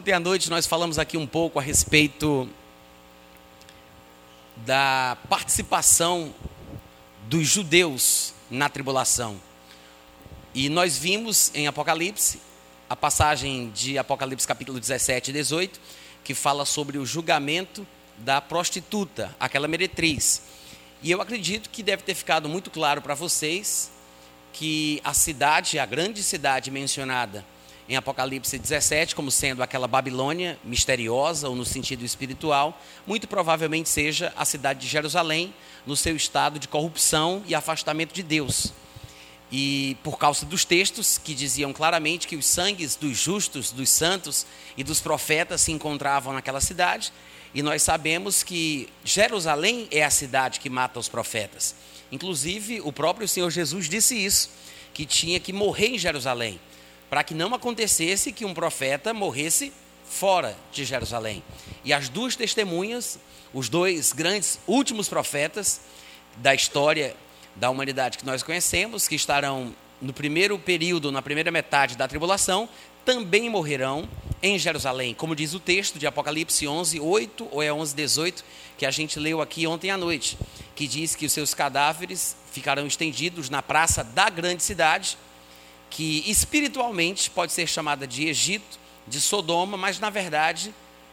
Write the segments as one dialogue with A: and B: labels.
A: Ontem à noite nós falamos aqui um pouco a respeito da participação dos judeus na tribulação. E nós vimos em Apocalipse, a passagem de Apocalipse capítulo 17 e 18, que fala sobre o julgamento da prostituta, aquela meretriz. E eu acredito que deve ter ficado muito claro para vocês que a cidade, a grande cidade mencionada em Apocalipse 17 como sendo aquela Babilônia misteriosa ou no sentido espiritual, muito provavelmente seja a cidade de Jerusalém, no seu estado de corrupção e afastamento de Deus. E por causa dos textos que diziam claramente que os sangues dos justos, dos santos e dos profetas se encontravam naquela cidade, e nós sabemos que Jerusalém é a cidade que mata os profetas. Inclusive, o próprio Senhor Jesus disse isso, que tinha que morrer em Jerusalém, para que não acontecesse que um profeta morresse fora de Jerusalém. E as duas testemunhas, os dois grandes últimos profetas da história da humanidade que nós conhecemos, que estarão no primeiro período, na primeira metade da tribulação, também morrerão em Jerusalém, como diz o texto de Apocalipse 11, 8 ou é 11, 18, que a gente leu aqui ontem à noite, que diz que os seus cadáveres ficarão estendidos na praça da grande cidade, que espiritualmente pode ser chamada de Egito, de Sodoma, mas na verdade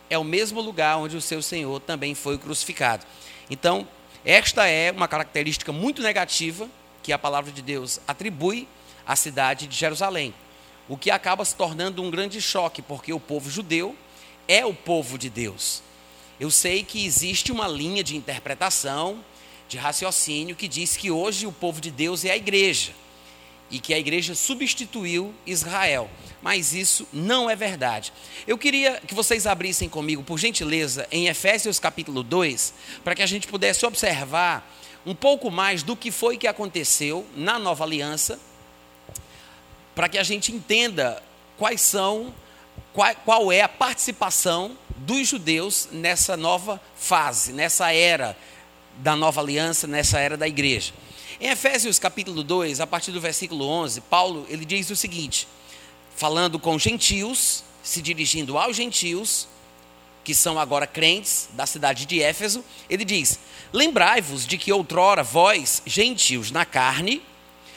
A: é o mesmo lugar onde o seu Senhor também foi crucificado. Então, esta é uma característica muito negativa que a palavra de Deus atribui à cidade de Jerusalém o que acaba se tornando um grande choque, porque o povo judeu é o povo de Deus. Eu sei que existe uma linha de interpretação, de raciocínio, que diz que hoje o povo de Deus é a igreja e que a igreja substituiu Israel. Mas isso não é verdade. Eu queria que vocês abrissem comigo, por gentileza, em Efésios capítulo 2, para que a gente pudesse observar um pouco mais do que foi que aconteceu na nova aliança para que a gente entenda quais são, qual, qual é a participação dos judeus nessa nova fase, nessa era da nova aliança, nessa era da igreja. Em Efésios capítulo 2, a partir do versículo 11, Paulo ele diz o seguinte, falando com gentios, se dirigindo aos gentios, que são agora crentes da cidade de Éfeso, ele diz: Lembrai-vos de que outrora vós, gentios na carne,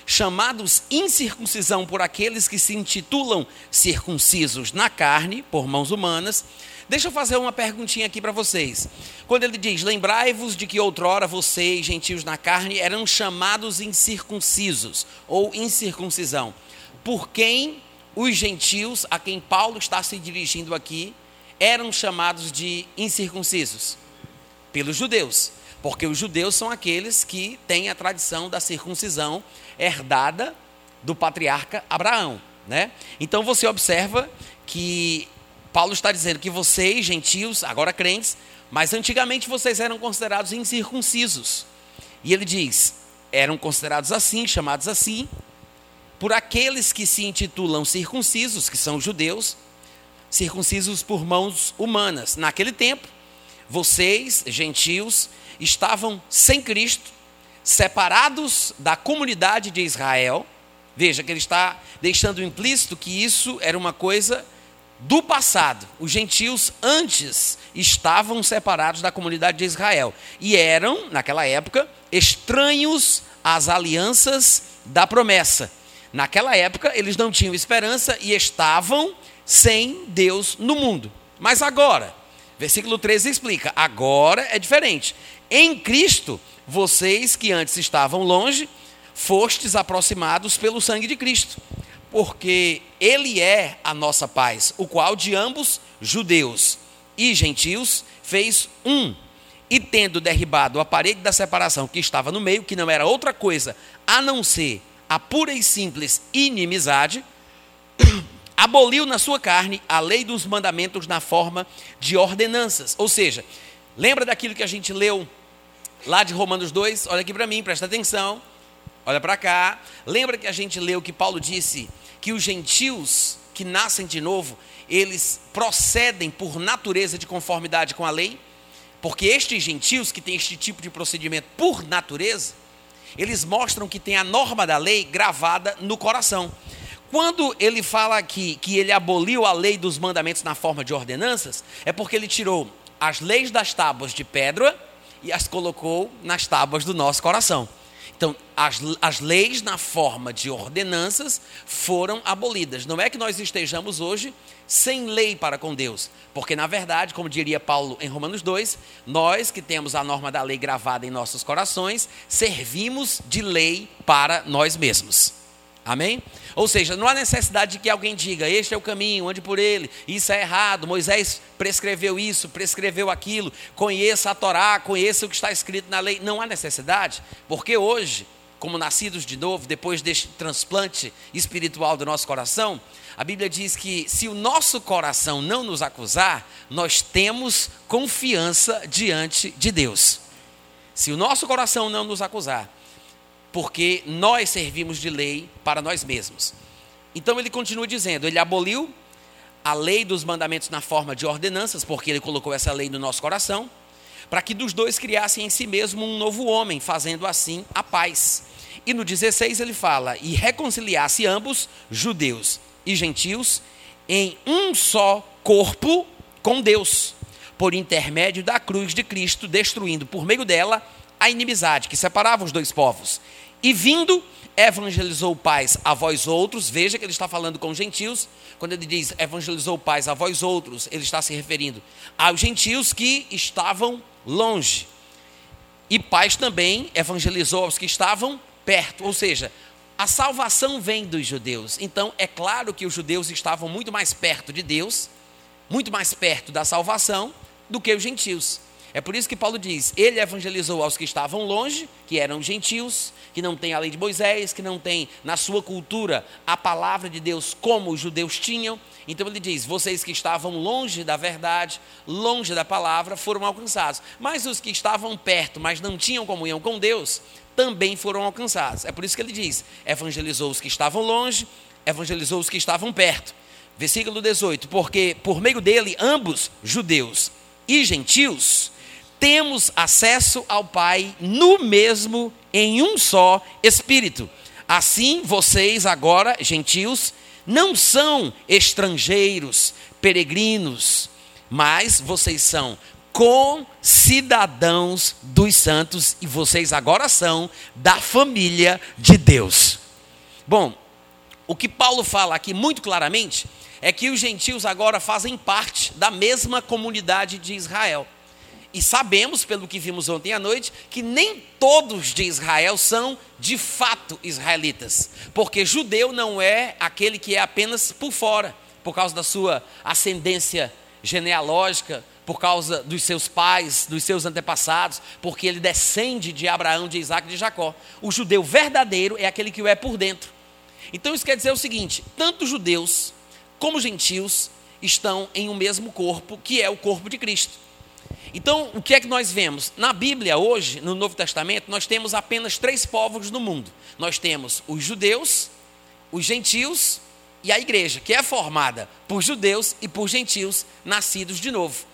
A: chamados incircuncisão por aqueles que se intitulam circuncisos na carne, por mãos humanas. Deixa eu fazer uma perguntinha aqui para vocês. Quando ele diz: Lembrai-vos de que outrora vocês, gentios na carne, eram chamados incircuncisos ou incircuncisão. Por quem os gentios, a quem Paulo está se dirigindo aqui, eram chamados de incircuncisos? Pelos judeus. Porque os judeus são aqueles que têm a tradição da circuncisão herdada do patriarca Abraão. Né? Então você observa que Paulo está dizendo que vocês, gentios, agora crentes, mas antigamente vocês eram considerados incircuncisos. E ele diz: eram considerados assim, chamados assim, por aqueles que se intitulam circuncisos, que são judeus, circuncisos por mãos humanas. Naquele tempo, vocês, gentios, estavam sem Cristo, separados da comunidade de Israel. Veja que ele está deixando implícito que isso era uma coisa do passado. Os gentios antes estavam separados da comunidade de Israel e eram, naquela época, estranhos às alianças da promessa. Naquela época, eles não tinham esperança e estavam sem Deus no mundo. Mas agora, versículo 13 explica: agora é diferente. Em Cristo, vocês que antes estavam longe, fostes aproximados pelo sangue de Cristo, porque Ele é a nossa paz, o qual de ambos, judeus e gentios, fez um. E tendo derribado a parede da separação que estava no meio, que não era outra coisa a não ser a pura e simples inimizade, aboliu na sua carne a lei dos mandamentos na forma de ordenanças. Ou seja, lembra daquilo que a gente leu lá de Romanos 2, olha aqui para mim, presta atenção. Olha para cá. Lembra que a gente leu que Paulo disse que os gentios que nascem de novo, eles procedem por natureza de conformidade com a lei? Porque estes gentios que têm este tipo de procedimento por natureza, eles mostram que tem a norma da lei gravada no coração. Quando ele fala aqui que ele aboliu a lei dos mandamentos na forma de ordenanças, é porque ele tirou as leis das tábuas de pedra e as colocou nas tábuas do nosso coração. Então, as, as leis na forma de ordenanças foram abolidas. Não é que nós estejamos hoje sem lei para com Deus, porque na verdade, como diria Paulo em Romanos 2, nós que temos a norma da lei gravada em nossos corações, servimos de lei para nós mesmos. Amém? Ou seja, não há necessidade de que alguém diga: este é o caminho, ande por ele, isso é errado, Moisés prescreveu isso, prescreveu aquilo, conheça a Torá, conheça o que está escrito na lei. Não há necessidade, porque hoje, como nascidos de novo, depois deste transplante espiritual do nosso coração, a Bíblia diz que se o nosso coração não nos acusar, nós temos confiança diante de Deus. Se o nosso coração não nos acusar, porque nós servimos de lei para nós mesmos. Então ele continua dizendo: ele aboliu a lei dos mandamentos na forma de ordenanças, porque ele colocou essa lei no nosso coração, para que dos dois criassem em si mesmo um novo homem, fazendo assim a paz. E no 16 ele fala: e reconciliasse ambos, judeus e gentios, em um só corpo com Deus, por intermédio da cruz de Cristo, destruindo por meio dela a inimizade que separava os dois povos. E vindo, evangelizou paz a vós outros. Veja que ele está falando com gentios. Quando ele diz evangelizou paz a vós outros, ele está se referindo aos gentios que estavam longe. E paz também evangelizou aos que estavam perto. Ou seja, a salvação vem dos judeus. Então, é claro que os judeus estavam muito mais perto de Deus, muito mais perto da salvação, do que os gentios. É por isso que Paulo diz: ele evangelizou aos que estavam longe, que eram gentios, que não têm a lei de Moisés, que não têm na sua cultura a palavra de Deus como os judeus tinham. Então ele diz: vocês que estavam longe da verdade, longe da palavra, foram alcançados. Mas os que estavam perto, mas não tinham comunhão com Deus, também foram alcançados. É por isso que ele diz: evangelizou os que estavam longe, evangelizou os que estavam perto. Versículo 18: Porque por meio dele, ambos, judeus e gentios, temos acesso ao Pai no mesmo, em um só Espírito. Assim, vocês agora, gentios, não são estrangeiros, peregrinos, mas vocês são concidadãos dos santos e vocês agora são da família de Deus. Bom, o que Paulo fala aqui muito claramente é que os gentios agora fazem parte da mesma comunidade de Israel. E sabemos, pelo que vimos ontem à noite, que nem todos de Israel são de fato israelitas. Porque judeu não é aquele que é apenas por fora, por causa da sua ascendência genealógica, por causa dos seus pais, dos seus antepassados, porque ele descende de Abraão, de Isaac e de Jacó. O judeu verdadeiro é aquele que o é por dentro. Então isso quer dizer o seguinte: tanto judeus como gentios estão em um mesmo corpo, que é o corpo de Cristo. Então, o que é que nós vemos? Na Bíblia, hoje, no Novo Testamento, nós temos apenas três povos no mundo: nós temos os judeus, os gentios e a igreja, que é formada por judeus e por gentios nascidos de novo.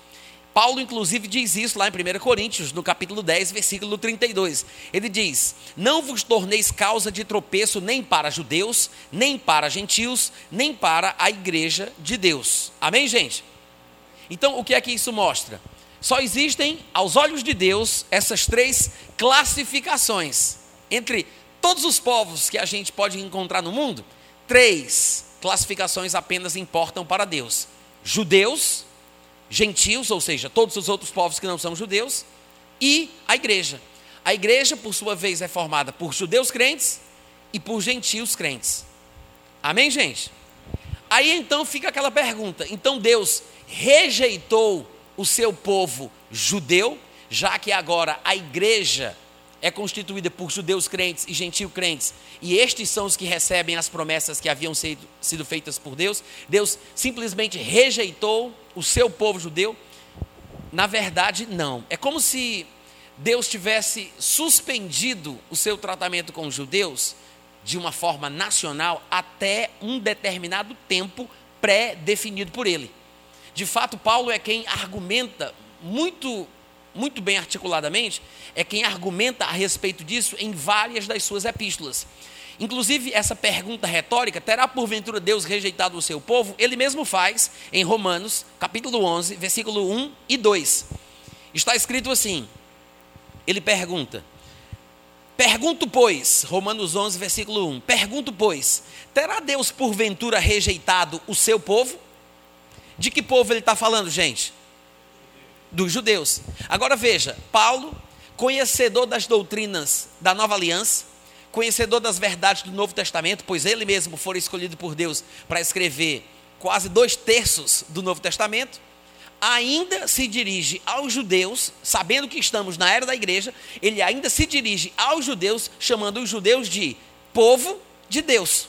A: Paulo, inclusive, diz isso lá em 1 Coríntios, no capítulo 10, versículo 32. Ele diz: Não vos torneis causa de tropeço nem para judeus, nem para gentios, nem para a igreja de Deus. Amém, gente? Então, o que é que isso mostra? Só existem, aos olhos de Deus, essas três classificações. Entre todos os povos que a gente pode encontrar no mundo, três classificações apenas importam para Deus: judeus, gentios, ou seja, todos os outros povos que não são judeus, e a igreja. A igreja, por sua vez, é formada por judeus crentes e por gentios crentes. Amém, gente? Aí então fica aquela pergunta: então Deus rejeitou o seu povo judeu, já que agora a igreja é constituída por judeus crentes e gentios crentes, e estes são os que recebem as promessas que haviam sido, sido feitas por Deus, Deus simplesmente rejeitou o seu povo judeu? Na verdade, não. É como se Deus tivesse suspendido o seu tratamento com os judeus de uma forma nacional até um determinado tempo pré-definido por ele. De fato, Paulo é quem argumenta muito muito bem articuladamente, é quem argumenta a respeito disso em várias das suas epístolas. Inclusive, essa pergunta retórica, terá porventura Deus rejeitado o seu povo? Ele mesmo faz em Romanos, capítulo 11, versículo 1 e 2. Está escrito assim: ele pergunta: Pergunto, pois, Romanos 11, versículo 1: Pergunto, pois, terá Deus porventura rejeitado o seu povo? De que povo ele está falando, gente? Dos judeus. Agora veja, Paulo, conhecedor das doutrinas da nova aliança, conhecedor das verdades do Novo Testamento, pois ele mesmo foi escolhido por Deus para escrever quase dois terços do Novo Testamento, ainda se dirige aos judeus, sabendo que estamos na era da igreja, ele ainda se dirige aos judeus, chamando os judeus de povo de Deus.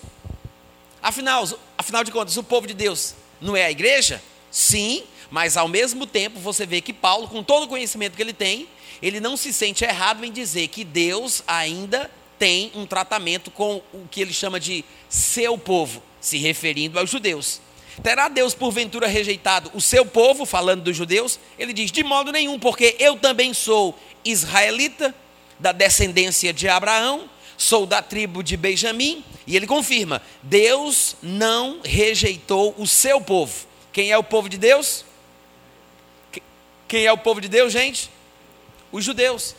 A: Afinal, afinal de contas, o povo de Deus não é a igreja? Sim, mas ao mesmo tempo você vê que Paulo, com todo o conhecimento que ele tem, ele não se sente errado em dizer que Deus ainda tem um tratamento com o que ele chama de seu povo, se referindo aos judeus. Terá Deus porventura rejeitado o seu povo, falando dos judeus? Ele diz: de modo nenhum, porque eu também sou israelita, da descendência de Abraão, sou da tribo de Benjamim, e ele confirma: Deus não rejeitou o seu povo. Quem é o povo de Deus? Quem é o povo de Deus, gente? Os judeus.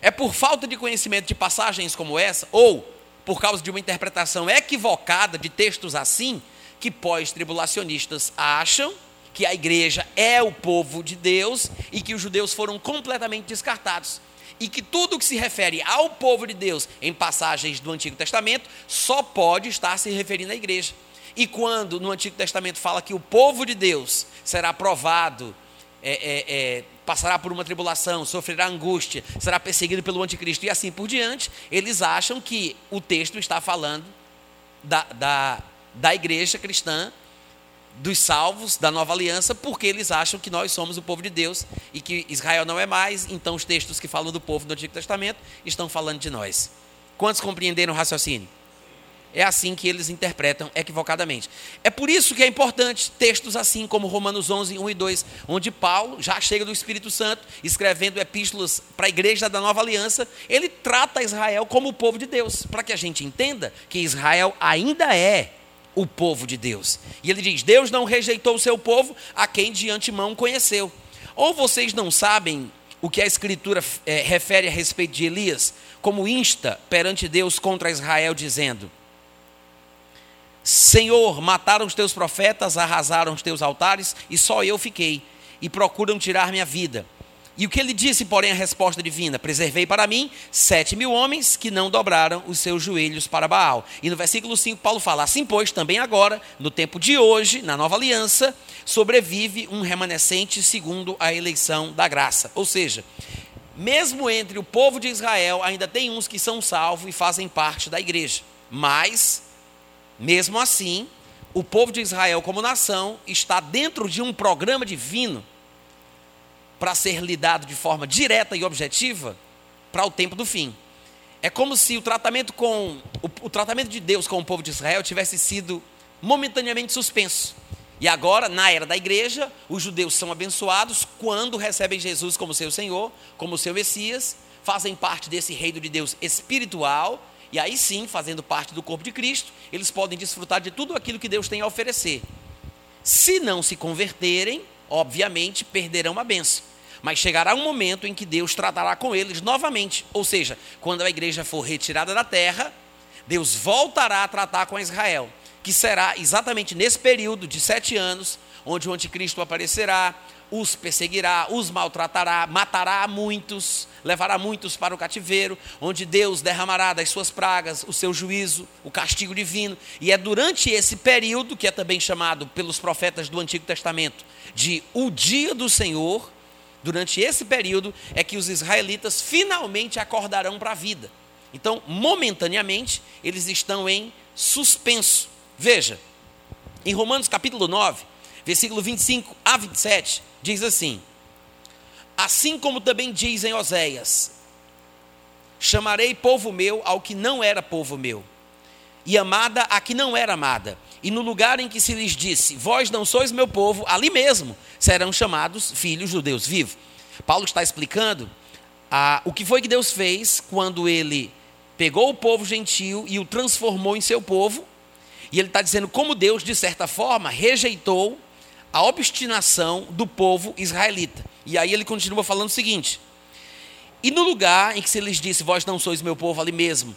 A: É por falta de conhecimento de passagens como essa, ou por causa de uma interpretação equivocada de textos assim, que pós-tribulacionistas acham que a igreja é o povo de Deus e que os judeus foram completamente descartados. E que tudo que se refere ao povo de Deus em passagens do Antigo Testamento só pode estar se referindo à igreja. E quando no Antigo Testamento fala que o povo de Deus será provado é, é, é, passará por uma tribulação, sofrerá angústia, será perseguido pelo anticristo e assim por diante, eles acham que o texto está falando da, da, da igreja cristã, dos salvos, da nova aliança, porque eles acham que nós somos o povo de Deus e que Israel não é mais, então os textos que falam do povo do Antigo Testamento estão falando de nós. Quantos compreenderam o raciocínio? É assim que eles interpretam equivocadamente. É por isso que é importante textos assim como Romanos 11, 1 e 2, onde Paulo já chega do Espírito Santo, escrevendo epístolas para a igreja da nova aliança, ele trata Israel como o povo de Deus, para que a gente entenda que Israel ainda é o povo de Deus. E ele diz: Deus não rejeitou o seu povo, a quem de antemão conheceu. Ou vocês não sabem o que a Escritura é, refere a respeito de Elias, como insta perante Deus contra Israel, dizendo: Senhor, mataram os teus profetas, arrasaram os teus altares, e só eu fiquei, e procuram tirar minha vida. E o que ele disse, porém, a resposta divina: Preservei para mim sete mil homens que não dobraram os seus joelhos para Baal. E no versículo 5, Paulo fala: Assim, pois, também agora, no tempo de hoje, na nova aliança, sobrevive um remanescente segundo a eleição da graça. Ou seja, mesmo entre o povo de Israel, ainda tem uns que são salvos e fazem parte da igreja. Mas mesmo assim, o povo de Israel, como nação, está dentro de um programa divino para ser lidado de forma direta e objetiva para o tempo do fim. É como se o tratamento com o, o, tratamento de Deus com o povo de Israel tivesse sido momentaneamente suspenso. E agora, na era da igreja, os judeus são abençoados quando recebem Jesus como seu Senhor, como seu Messias, fazem parte desse reino de Deus espiritual e aí sim, fazendo parte do corpo de Cristo, eles podem desfrutar de tudo aquilo que Deus tem a oferecer. Se não se converterem, obviamente perderão a benção. Mas chegará um momento em que Deus tratará com eles novamente. Ou seja, quando a igreja for retirada da terra, Deus voltará a tratar com Israel, que será exatamente nesse período de sete anos, onde o anticristo aparecerá, os perseguirá, os maltratará, matará muitos, levará muitos para o cativeiro, onde Deus derramará das suas pragas o seu juízo, o castigo divino. E é durante esse período, que é também chamado pelos profetas do Antigo Testamento de o dia do Senhor, durante esse período é que os israelitas finalmente acordarão para a vida. Então, momentaneamente, eles estão em suspenso. Veja, em Romanos capítulo 9, versículo 25 a 27, diz assim: Assim como também diz em Oséias: Chamarei povo meu ao que não era povo meu, e amada a que não era amada. E no lugar em que se lhes disse: Vós não sois meu povo, ali mesmo serão chamados filhos do Deus vivo. Paulo está explicando ah, o que foi que Deus fez quando ele pegou o povo gentil e o transformou em seu povo. E ele está dizendo como Deus, de certa forma, rejeitou a obstinação do povo israelita. E aí ele continua falando o seguinte: E no lugar em que se lhes disse, vós não sois meu povo ali mesmo,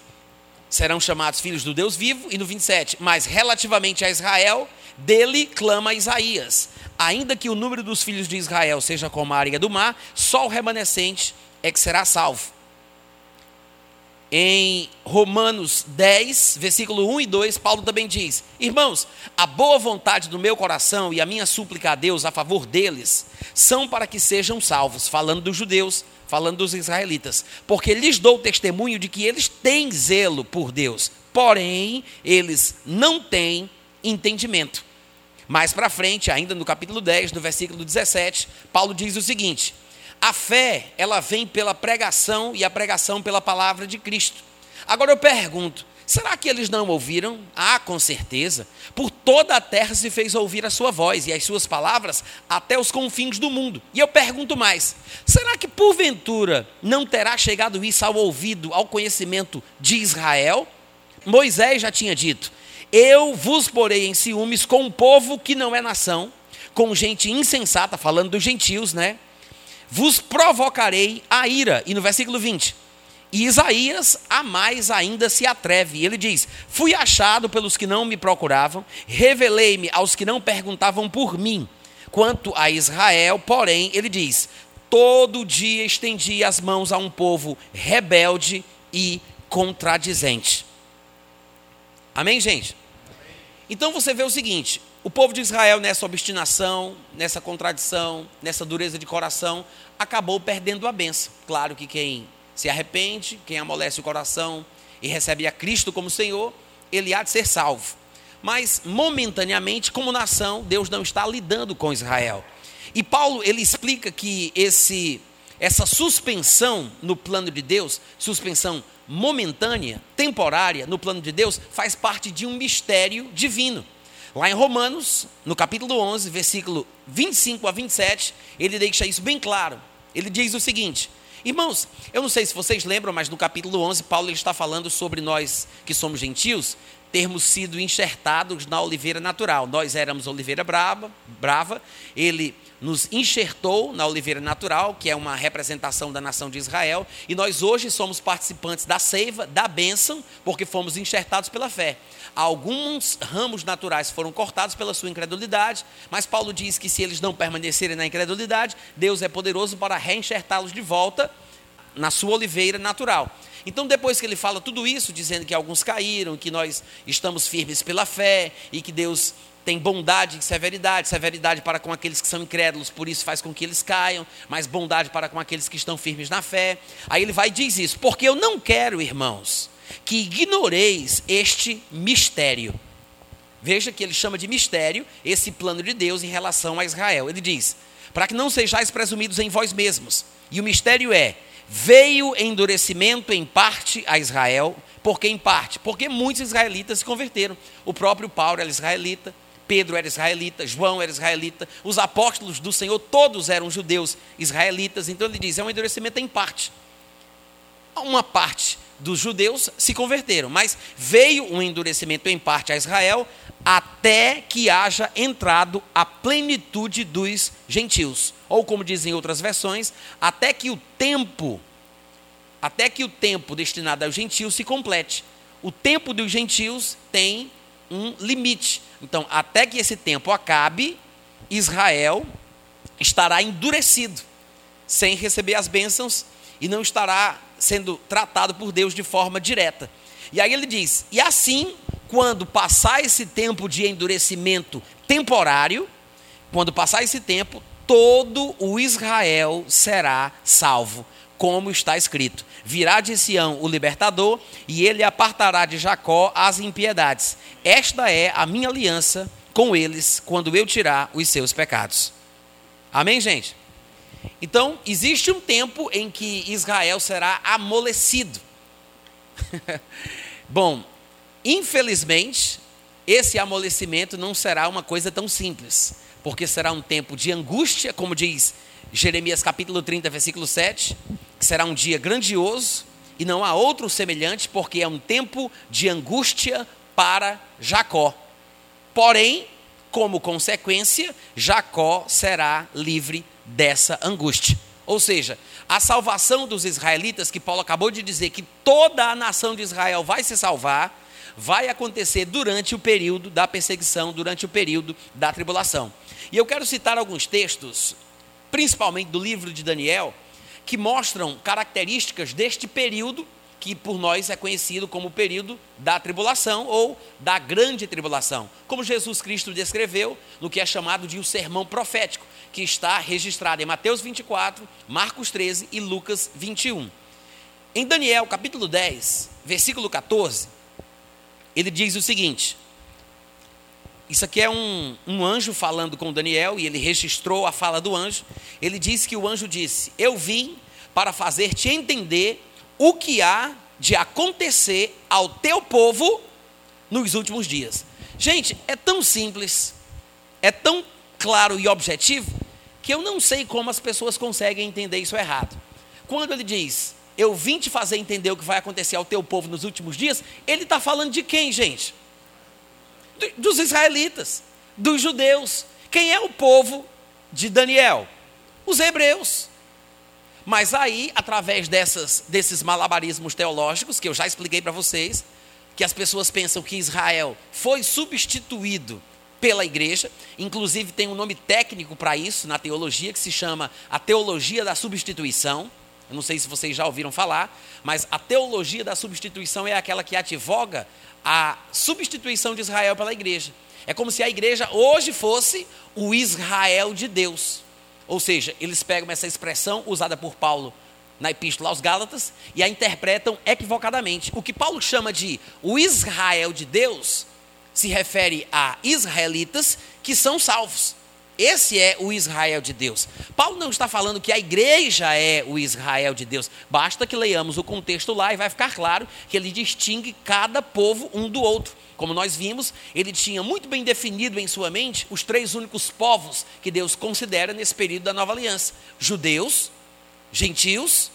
A: serão chamados filhos do Deus vivo, e no 27, mas relativamente a Israel, dele clama Isaías. Ainda que o número dos filhos de Israel seja como a areia do mar, só o remanescente é que será salvo. Em Romanos 10, versículo 1 e 2, Paulo também diz: Irmãos, a boa vontade do meu coração e a minha súplica a Deus a favor deles são para que sejam salvos, falando dos judeus, falando dos israelitas, porque lhes dou testemunho de que eles têm zelo por Deus, porém eles não têm entendimento. Mais para frente, ainda no capítulo 10, no versículo 17, Paulo diz o seguinte: a fé, ela vem pela pregação e a pregação pela palavra de Cristo. Agora eu pergunto, será que eles não ouviram? Ah, com certeza. Por toda a terra se fez ouvir a sua voz e as suas palavras até os confins do mundo. E eu pergunto mais: será que porventura não terá chegado isso ao ouvido, ao conhecimento de Israel? Moisés já tinha dito: Eu vos porei em ciúmes com um povo que não é nação, com gente insensata, falando dos gentios, né? Vos provocarei a ira. E no versículo 20, e Isaías a mais ainda se atreve. Ele diz: Fui achado pelos que não me procuravam, revelei-me aos que não perguntavam por mim. Quanto a Israel, porém, ele diz: Todo dia estendi as mãos a um povo rebelde e contradizente. Amém, gente? Então você vê o seguinte: o povo de Israel, nessa obstinação, nessa contradição, nessa dureza de coração, acabou perdendo a benção. Claro que quem se arrepende, quem amolece o coração e recebe a Cristo como Senhor, ele há de ser salvo. Mas, momentaneamente, como nação, Deus não está lidando com Israel. E Paulo, ele explica que esse, essa suspensão no plano de Deus, suspensão momentânea, temporária no plano de Deus, faz parte de um mistério divino. Lá em Romanos, no capítulo 11, versículo 25 a 27, ele deixa isso bem claro. Ele diz o seguinte: Irmãos, eu não sei se vocês lembram, mas no capítulo 11, Paulo está falando sobre nós que somos gentios, termos sido enxertados na oliveira natural. Nós éramos oliveira brava, brava, ele nos enxertou na oliveira natural, que é uma representação da nação de Israel, e nós hoje somos participantes da seiva, da bênção, porque fomos enxertados pela fé. Alguns ramos naturais foram cortados pela sua incredulidade, mas Paulo diz que se eles não permanecerem na incredulidade, Deus é poderoso para reenxertá-los de volta na sua oliveira natural. Então, depois que ele fala tudo isso, dizendo que alguns caíram, que nós estamos firmes pela fé e que Deus tem bondade e severidade, severidade para com aqueles que são incrédulos, por isso faz com que eles caiam, mas bondade para com aqueles que estão firmes na fé. Aí ele vai e diz isso, porque eu não quero, irmãos, que ignoreis este mistério. Veja que ele chama de mistério esse plano de Deus em relação a Israel. Ele diz: para que não sejais presumidos em vós mesmos. E o mistério é: veio endurecimento em parte a Israel. Por que em parte? Porque muitos israelitas se converteram. O próprio Paulo era israelita, Pedro era israelita, João era israelita, os apóstolos do Senhor todos eram judeus israelitas. Então ele diz: é um endurecimento em parte. Uma parte dos judeus se converteram, mas veio um endurecimento em parte a Israel até que haja entrado a plenitude dos gentios, ou como dizem outras versões, até que o tempo até que o tempo destinado aos gentios se complete. O tempo dos gentios tem um limite. Então, até que esse tempo acabe, Israel estará endurecido, sem receber as bênçãos e não estará sendo tratado por Deus de forma direta. E aí ele diz: e assim, quando passar esse tempo de endurecimento temporário, quando passar esse tempo, todo o Israel será salvo, como está escrito: virá de Sião o libertador, e ele apartará de Jacó as impiedades. Esta é a minha aliança com eles, quando eu tirar os seus pecados. Amém, gente? Então, existe um tempo em que Israel será amolecido. Bom, infelizmente, esse amolecimento não será uma coisa tão simples, porque será um tempo de angústia, como diz Jeremias capítulo 30, versículo 7, que será um dia grandioso, e não há outro semelhante, porque é um tempo de angústia para Jacó. Porém, como consequência, Jacó será livre dessa angústia. Ou seja, a salvação dos israelitas, que Paulo acabou de dizer que toda a nação de Israel vai se salvar, vai acontecer durante o período da perseguição, durante o período da tribulação. E eu quero citar alguns textos, principalmente do livro de Daniel, que mostram características deste período que por nós é conhecido como o período da tribulação ou da grande tribulação, como Jesus Cristo descreveu no que é chamado de o um sermão profético, que está registrado em Mateus 24, Marcos 13 e Lucas 21. Em Daniel, capítulo 10, versículo 14, ele diz o seguinte: Isso aqui é um, um anjo falando com Daniel, e ele registrou a fala do anjo. Ele diz que o anjo disse: Eu vim para fazer-te entender o que há de acontecer ao teu povo nos últimos dias. Gente, é tão simples, é tão claro e objetivo, que eu não sei como as pessoas conseguem entender isso errado. Quando ele diz, eu vim te fazer entender o que vai acontecer ao teu povo nos últimos dias, ele está falando de quem, gente? Dos israelitas, dos judeus. Quem é o povo de Daniel? Os hebreus. Mas aí, através dessas, desses malabarismos teológicos, que eu já expliquei para vocês, que as pessoas pensam que Israel foi substituído pela igreja, inclusive tem um nome técnico para isso na teologia, que se chama a teologia da substituição. Eu não sei se vocês já ouviram falar, mas a teologia da substituição é aquela que advoga a substituição de Israel pela igreja. É como se a igreja hoje fosse o Israel de Deus. Ou seja, eles pegam essa expressão usada por Paulo na Epístola aos Gálatas e a interpretam equivocadamente. O que Paulo chama de o Israel de Deus se refere a israelitas que são salvos. Esse é o Israel de Deus. Paulo não está falando que a igreja é o Israel de Deus. Basta que leiamos o contexto lá e vai ficar claro que ele distingue cada povo um do outro. Como nós vimos, ele tinha muito bem definido em sua mente os três únicos povos que Deus considera nesse período da nova aliança: judeus, gentios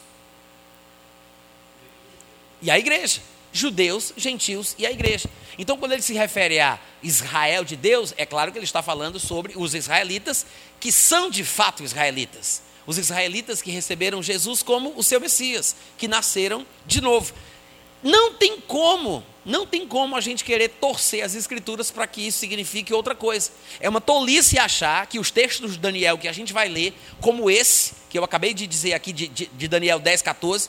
A: e a igreja. Judeus, gentios e a igreja. Então, quando ele se refere a Israel de Deus, é claro que ele está falando sobre os israelitas que são de fato israelitas. Os israelitas que receberam Jesus como o seu Messias, que nasceram de novo. Não tem como, não tem como a gente querer torcer as escrituras para que isso signifique outra coisa. É uma tolice achar que os textos de Daniel que a gente vai ler, como esse, que eu acabei de dizer aqui de, de, de Daniel 10, 14,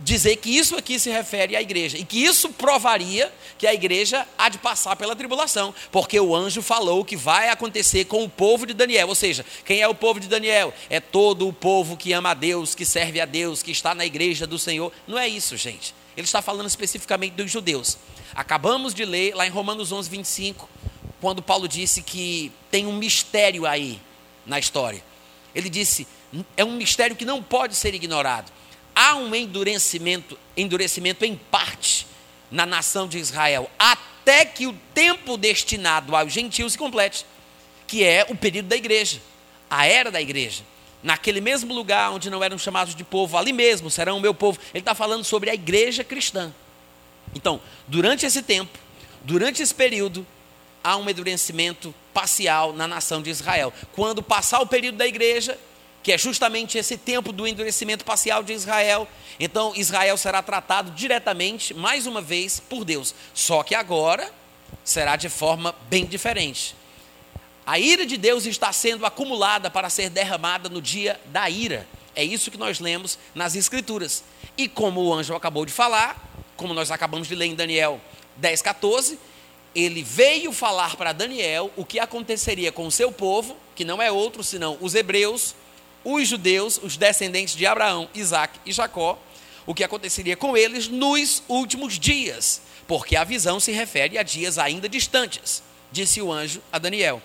A: dizer que isso aqui se refere à igreja e que isso provaria que a igreja há de passar pela tribulação, porque o anjo falou que vai acontecer com o povo de Daniel. Ou seja, quem é o povo de Daniel? É todo o povo que ama a Deus, que serve a Deus, que está na igreja do Senhor. Não é isso, gente. Ele está falando especificamente dos judeus. Acabamos de ler lá em Romanos 11, 25, quando Paulo disse que tem um mistério aí na história. Ele disse: é um mistério que não pode ser ignorado há um endurecimento, endurecimento em parte na nação de Israel, até que o tempo destinado aos gentios se complete, que é o período da igreja, a era da igreja. Naquele mesmo lugar onde não eram chamados de povo, ali mesmo serão o meu povo. Ele está falando sobre a igreja cristã. Então, durante esse tempo, durante esse período, há um endurecimento parcial na nação de Israel. Quando passar o período da igreja, que é justamente esse tempo do endurecimento parcial de Israel. Então, Israel será tratado diretamente, mais uma vez, por Deus. Só que agora será de forma bem diferente. A ira de Deus está sendo acumulada para ser derramada no dia da ira. É isso que nós lemos nas Escrituras. E como o anjo acabou de falar, como nós acabamos de ler em Daniel 10, 14, ele veio falar para Daniel o que aconteceria com o seu povo, que não é outro senão os hebreus, os judeus, os descendentes de Abraão, Isaac e Jacó, o que aconteceria com eles nos últimos dias, porque a visão se refere a dias ainda distantes, disse o anjo a Daniel.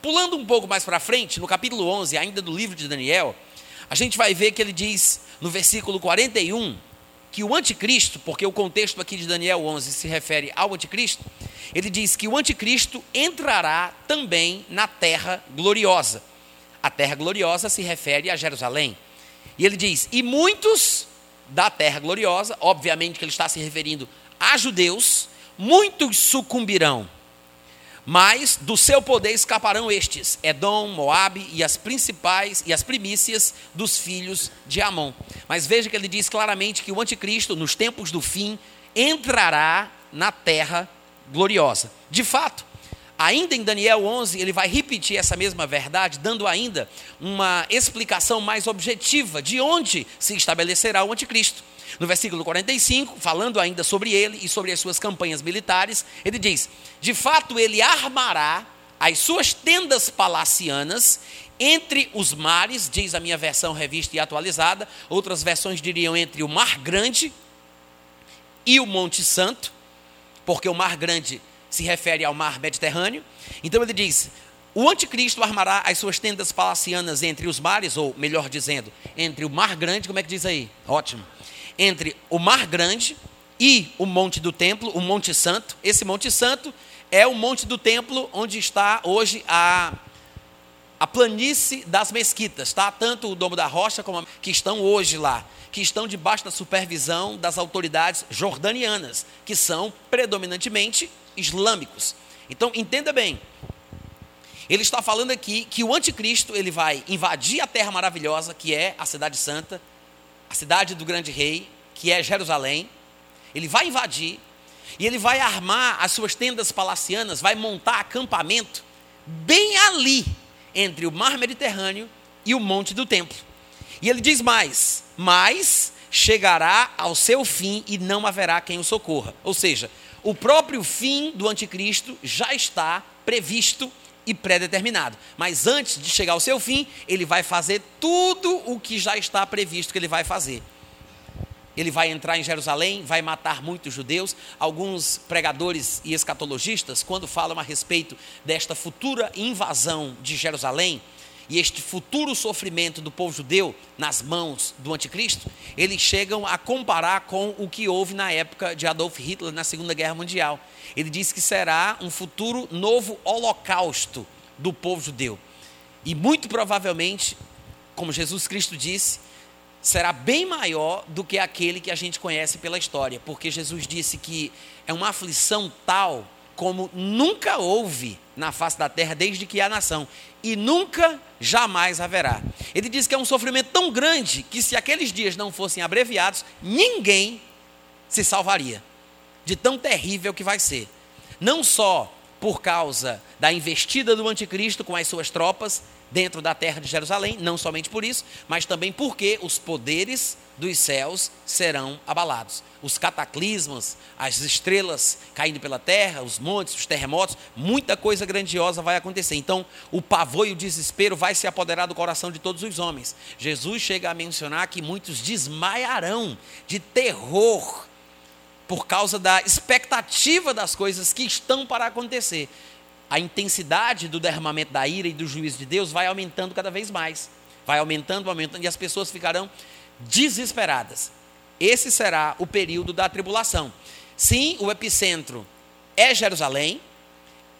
A: Pulando um pouco mais para frente, no capítulo 11, ainda do livro de Daniel, a gente vai ver que ele diz no versículo 41 que o anticristo, porque o contexto aqui de Daniel 11 se refere ao anticristo, ele diz que o anticristo entrará também na terra gloriosa. A terra gloriosa se refere a Jerusalém. E ele diz: E muitos da terra gloriosa, obviamente que ele está se referindo a judeus, muitos sucumbirão, mas do seu poder escaparão estes: Edom, Moabe e as principais e as primícias dos filhos de Amon. Mas veja que ele diz claramente que o anticristo, nos tempos do fim, entrará na terra gloriosa. De fato, ainda em Daniel 11, ele vai repetir essa mesma verdade, dando ainda uma explicação mais objetiva de onde se estabelecerá o anticristo. No versículo 45, falando ainda sobre ele e sobre as suas campanhas militares, ele diz: De fato, ele armará as suas tendas palacianas entre os mares, diz a minha versão revista e atualizada, outras versões diriam entre o Mar Grande e o Monte Santo, porque o Mar Grande se refere ao Mar Mediterrâneo. Então ele diz: o anticristo armará as suas tendas palacianas entre os mares, ou melhor dizendo, entre o Mar Grande, como é que diz aí? Ótimo entre o Mar Grande e o Monte do Templo, o Monte Santo. Esse Monte Santo é o Monte do Templo onde está hoje a, a planície das mesquitas, tá? Tanto o Domo da Rocha como a, que estão hoje lá, que estão debaixo da supervisão das autoridades jordanianas, que são predominantemente islâmicos. Então, entenda bem. Ele está falando aqui que o anticristo ele vai invadir a terra maravilhosa, que é a cidade santa, a cidade do grande rei, que é Jerusalém. Ele vai invadir e ele vai armar as suas tendas palacianas, vai montar acampamento bem ali entre o mar Mediterrâneo e o monte do templo. E ele diz mais: mas chegará ao seu fim e não haverá quem o socorra. Ou seja, o próprio fim do anticristo já está previsto e pré-determinado. Mas antes de chegar ao seu fim, ele vai fazer tudo o que já está previsto que ele vai fazer. Ele vai entrar em Jerusalém, vai matar muitos judeus. Alguns pregadores e escatologistas, quando falam a respeito desta futura invasão de Jerusalém, e este futuro sofrimento do povo judeu nas mãos do anticristo, eles chegam a comparar com o que houve na época de Adolf Hitler na Segunda Guerra Mundial. Ele diz que será um futuro novo holocausto do povo judeu. E muito provavelmente, como Jesus Cristo disse, será bem maior do que aquele que a gente conhece pela história, porque Jesus disse que é uma aflição tal como nunca houve na face da terra desde que há nação, e nunca, jamais haverá. Ele diz que é um sofrimento tão grande que, se aqueles dias não fossem abreviados, ninguém se salvaria, de tão terrível que vai ser. Não só por causa da investida do anticristo com as suas tropas dentro da terra de Jerusalém, não somente por isso, mas também porque os poderes dos céus serão abalados. Os cataclismos, as estrelas caindo pela terra, os montes, os terremotos, muita coisa grandiosa vai acontecer. Então, o pavor e o desespero vai se apoderar do coração de todos os homens. Jesus chega a mencionar que muitos desmaiarão de terror por causa da expectativa das coisas que estão para acontecer. A intensidade do derramamento da ira e do juízo de Deus vai aumentando cada vez mais. Vai aumentando, aumentando, e as pessoas ficarão desesperadas. Esse será o período da tribulação. Sim, o epicentro é Jerusalém,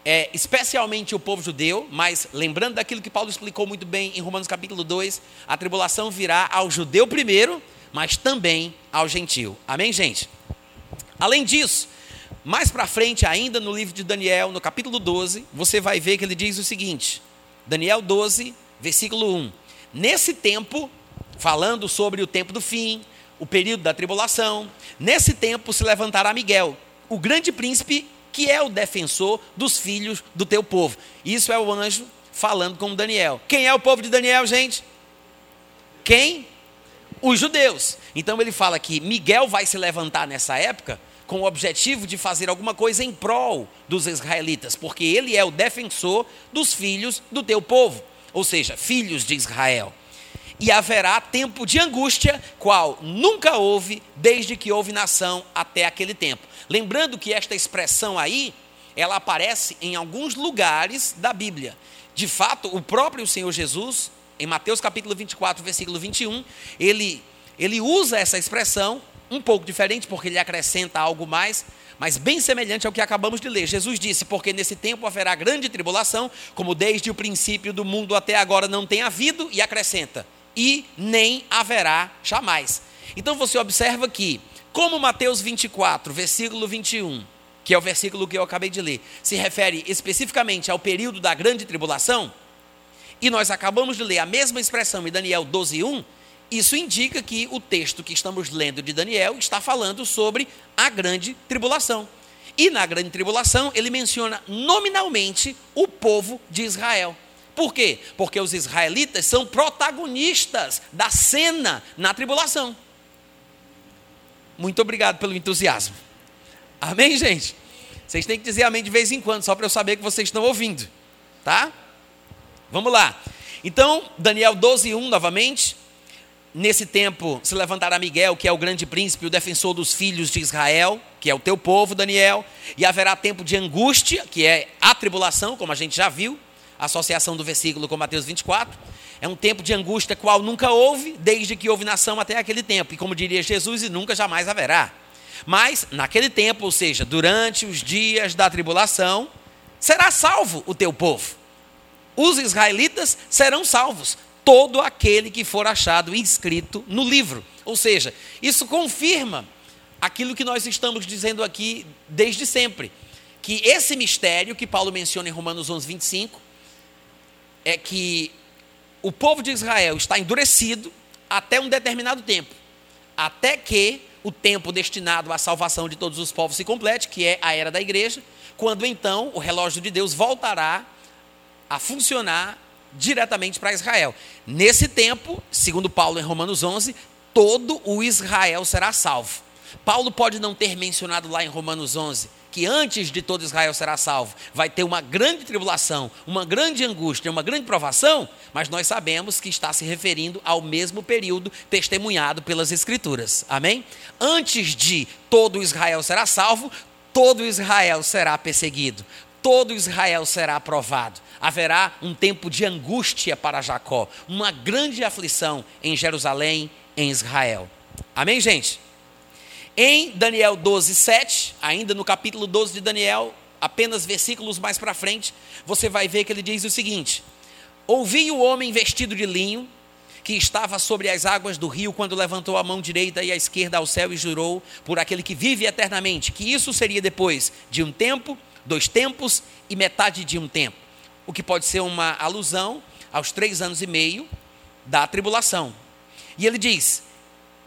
A: é especialmente o povo judeu, mas lembrando daquilo que Paulo explicou muito bem em Romanos capítulo 2, a tribulação virá ao judeu primeiro, mas também ao gentio. Amém, gente? Além disso, mais para frente, ainda no livro de Daniel, no capítulo 12, você vai ver que ele diz o seguinte: Daniel 12, versículo 1. Nesse tempo, falando sobre o tempo do fim, o período da tribulação. Nesse tempo se levantará Miguel, o grande príncipe que é o defensor dos filhos do teu povo. Isso é o anjo falando com Daniel. Quem é o povo de Daniel, gente? Quem? Os judeus. Então ele fala que Miguel vai se levantar nessa época com o objetivo de fazer alguma coisa em prol dos israelitas, porque ele é o defensor dos filhos do teu povo, ou seja, filhos de Israel e haverá tempo de angústia, qual nunca houve desde que houve nação até aquele tempo. Lembrando que esta expressão aí, ela aparece em alguns lugares da Bíblia. De fato, o próprio Senhor Jesus, em Mateus capítulo 24, versículo 21, ele, ele usa essa expressão, um pouco diferente, porque ele acrescenta algo mais, mas bem semelhante ao que acabamos de ler. Jesus disse: Porque nesse tempo haverá grande tribulação, como desde o princípio do mundo até agora não tem havido, e acrescenta: e nem haverá jamais. Então você observa que, como Mateus 24, versículo 21, que é o versículo que eu acabei de ler, se refere especificamente ao período da grande tribulação, e nós acabamos de ler a mesma expressão em Daniel 12, 1, isso indica que o texto que estamos lendo de Daniel está falando sobre a grande tribulação. E na grande tribulação, ele menciona nominalmente o povo de Israel. Por quê? Porque os israelitas são protagonistas da cena na tribulação. Muito obrigado pelo entusiasmo. Amém, gente? Vocês têm que dizer amém de vez em quando, só para eu saber que vocês estão ouvindo. Tá? Vamos lá. Então, Daniel 12, 1 novamente. Nesse tempo se levantará Miguel, que é o grande príncipe, o defensor dos filhos de Israel, que é o teu povo, Daniel, e haverá tempo de angústia, que é a tribulação, como a gente já viu, associação do versículo com Mateus 24. É um tempo de angústia qual nunca houve, desde que houve nação até aquele tempo, e como diria Jesus, e nunca jamais haverá. Mas, naquele tempo, ou seja, durante os dias da tribulação, será salvo o teu povo. Os israelitas serão salvos, todo aquele que for achado inscrito no livro. Ou seja, isso confirma aquilo que nós estamos dizendo aqui desde sempre, que esse mistério que Paulo menciona em Romanos 11, 25, é que o povo de Israel está endurecido até um determinado tempo, até que o tempo destinado à salvação de todos os povos se complete, que é a era da igreja, quando então o relógio de Deus voltará a funcionar diretamente para Israel. Nesse tempo, segundo Paulo em Romanos 11, todo o Israel será salvo. Paulo pode não ter mencionado lá em Romanos 11 que antes de todo Israel será salvo, vai ter uma grande tribulação, uma grande angústia, uma grande provação, mas nós sabemos que está se referindo ao mesmo período testemunhado pelas Escrituras. Amém? Antes de todo Israel será salvo, todo Israel será perseguido, todo Israel será aprovado. Haverá um tempo de angústia para Jacó, uma grande aflição em Jerusalém, em Israel. Amém, gente? Em Daniel 12, 7, ainda no capítulo 12 de Daniel, apenas versículos mais para frente, você vai ver que ele diz o seguinte: Ouvi o homem vestido de linho, que estava sobre as águas do rio, quando levantou a mão direita e a esquerda ao céu e jurou por aquele que vive eternamente, que isso seria depois de um tempo dois tempos e metade de um tempo. O que pode ser uma alusão aos três anos e meio da tribulação. E ele diz: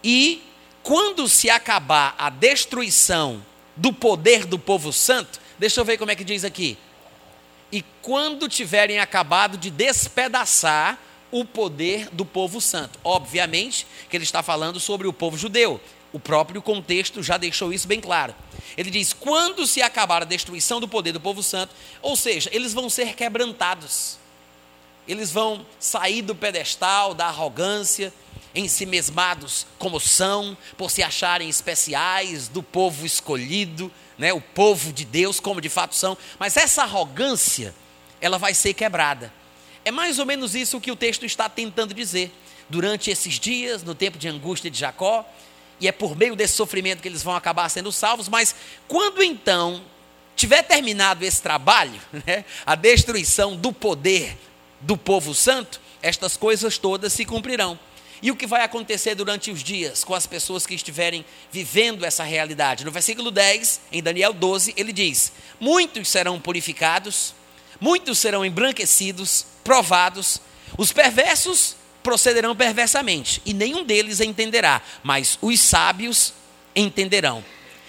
A: E quando se acabar a destruição do poder do povo santo, deixa eu ver como é que diz aqui. E quando tiverem acabado de despedaçar o poder do povo santo. Obviamente que ele está falando sobre o povo judeu. O próprio contexto já deixou isso bem claro. Ele diz: quando se acabar a destruição do poder do povo santo, ou seja, eles vão ser quebrantados, eles vão sair do pedestal da arrogância, em si mesmados como são, por se acharem especiais do povo escolhido, né, o povo de Deus, como de fato são, mas essa arrogância, ela vai ser quebrada. É mais ou menos isso que o texto está tentando dizer. Durante esses dias, no tempo de angústia de Jacó, e é por meio desse sofrimento que eles vão acabar sendo salvos, mas quando então tiver terminado esse trabalho, né, a destruição do poder do povo santo, estas coisas todas se cumprirão. E o que vai acontecer durante os dias com as pessoas que estiverem vivendo essa realidade? No versículo 10, em Daniel 12, ele diz: Muitos serão purificados, muitos serão embranquecidos, provados, os perversos procederão perversamente, e nenhum deles entenderá, mas os sábios entenderão.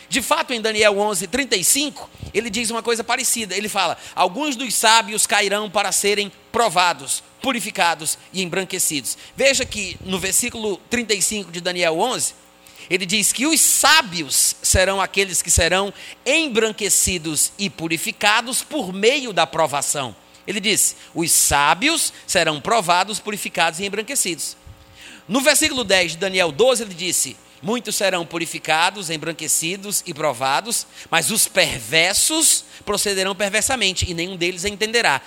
A: De fato, em Daniel 11, 35, ele diz uma coisa parecida. Ele fala: Alguns dos sábios cairão para serem provados, purificados e embranquecidos. Veja que no versículo 35 de Daniel 11, ele diz que os sábios serão aqueles que serão embranquecidos e purificados por meio da provação. Ele disse: os sábios serão provados, purificados e embranquecidos. No versículo 10 de Daniel 12, ele disse: Muitos serão purificados, embranquecidos e provados, mas os perversos procederão perversamente, e nenhum deles entenderá.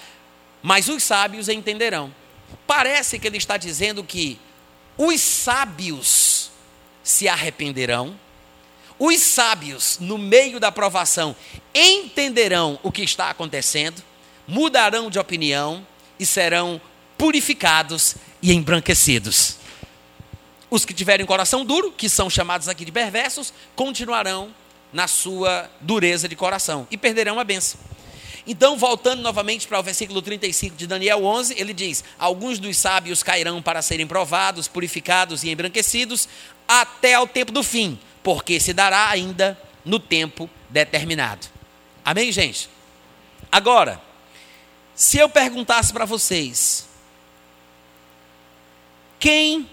A: Mas os sábios entenderão. Parece que ele está dizendo que os sábios se arrependerão, os sábios, no meio da provação, entenderão o que está acontecendo, mudarão de opinião e serão purificados e embranquecidos. Os que tiverem coração duro, que são chamados aqui de perversos, continuarão na sua dureza de coração e perderão a bênção. Então, voltando novamente para o versículo 35 de Daniel 11, ele diz: Alguns dos sábios cairão para serem provados, purificados e embranquecidos, até ao tempo do fim, porque se dará ainda no tempo determinado. Amém, gente? Agora, se eu perguntasse para vocês, quem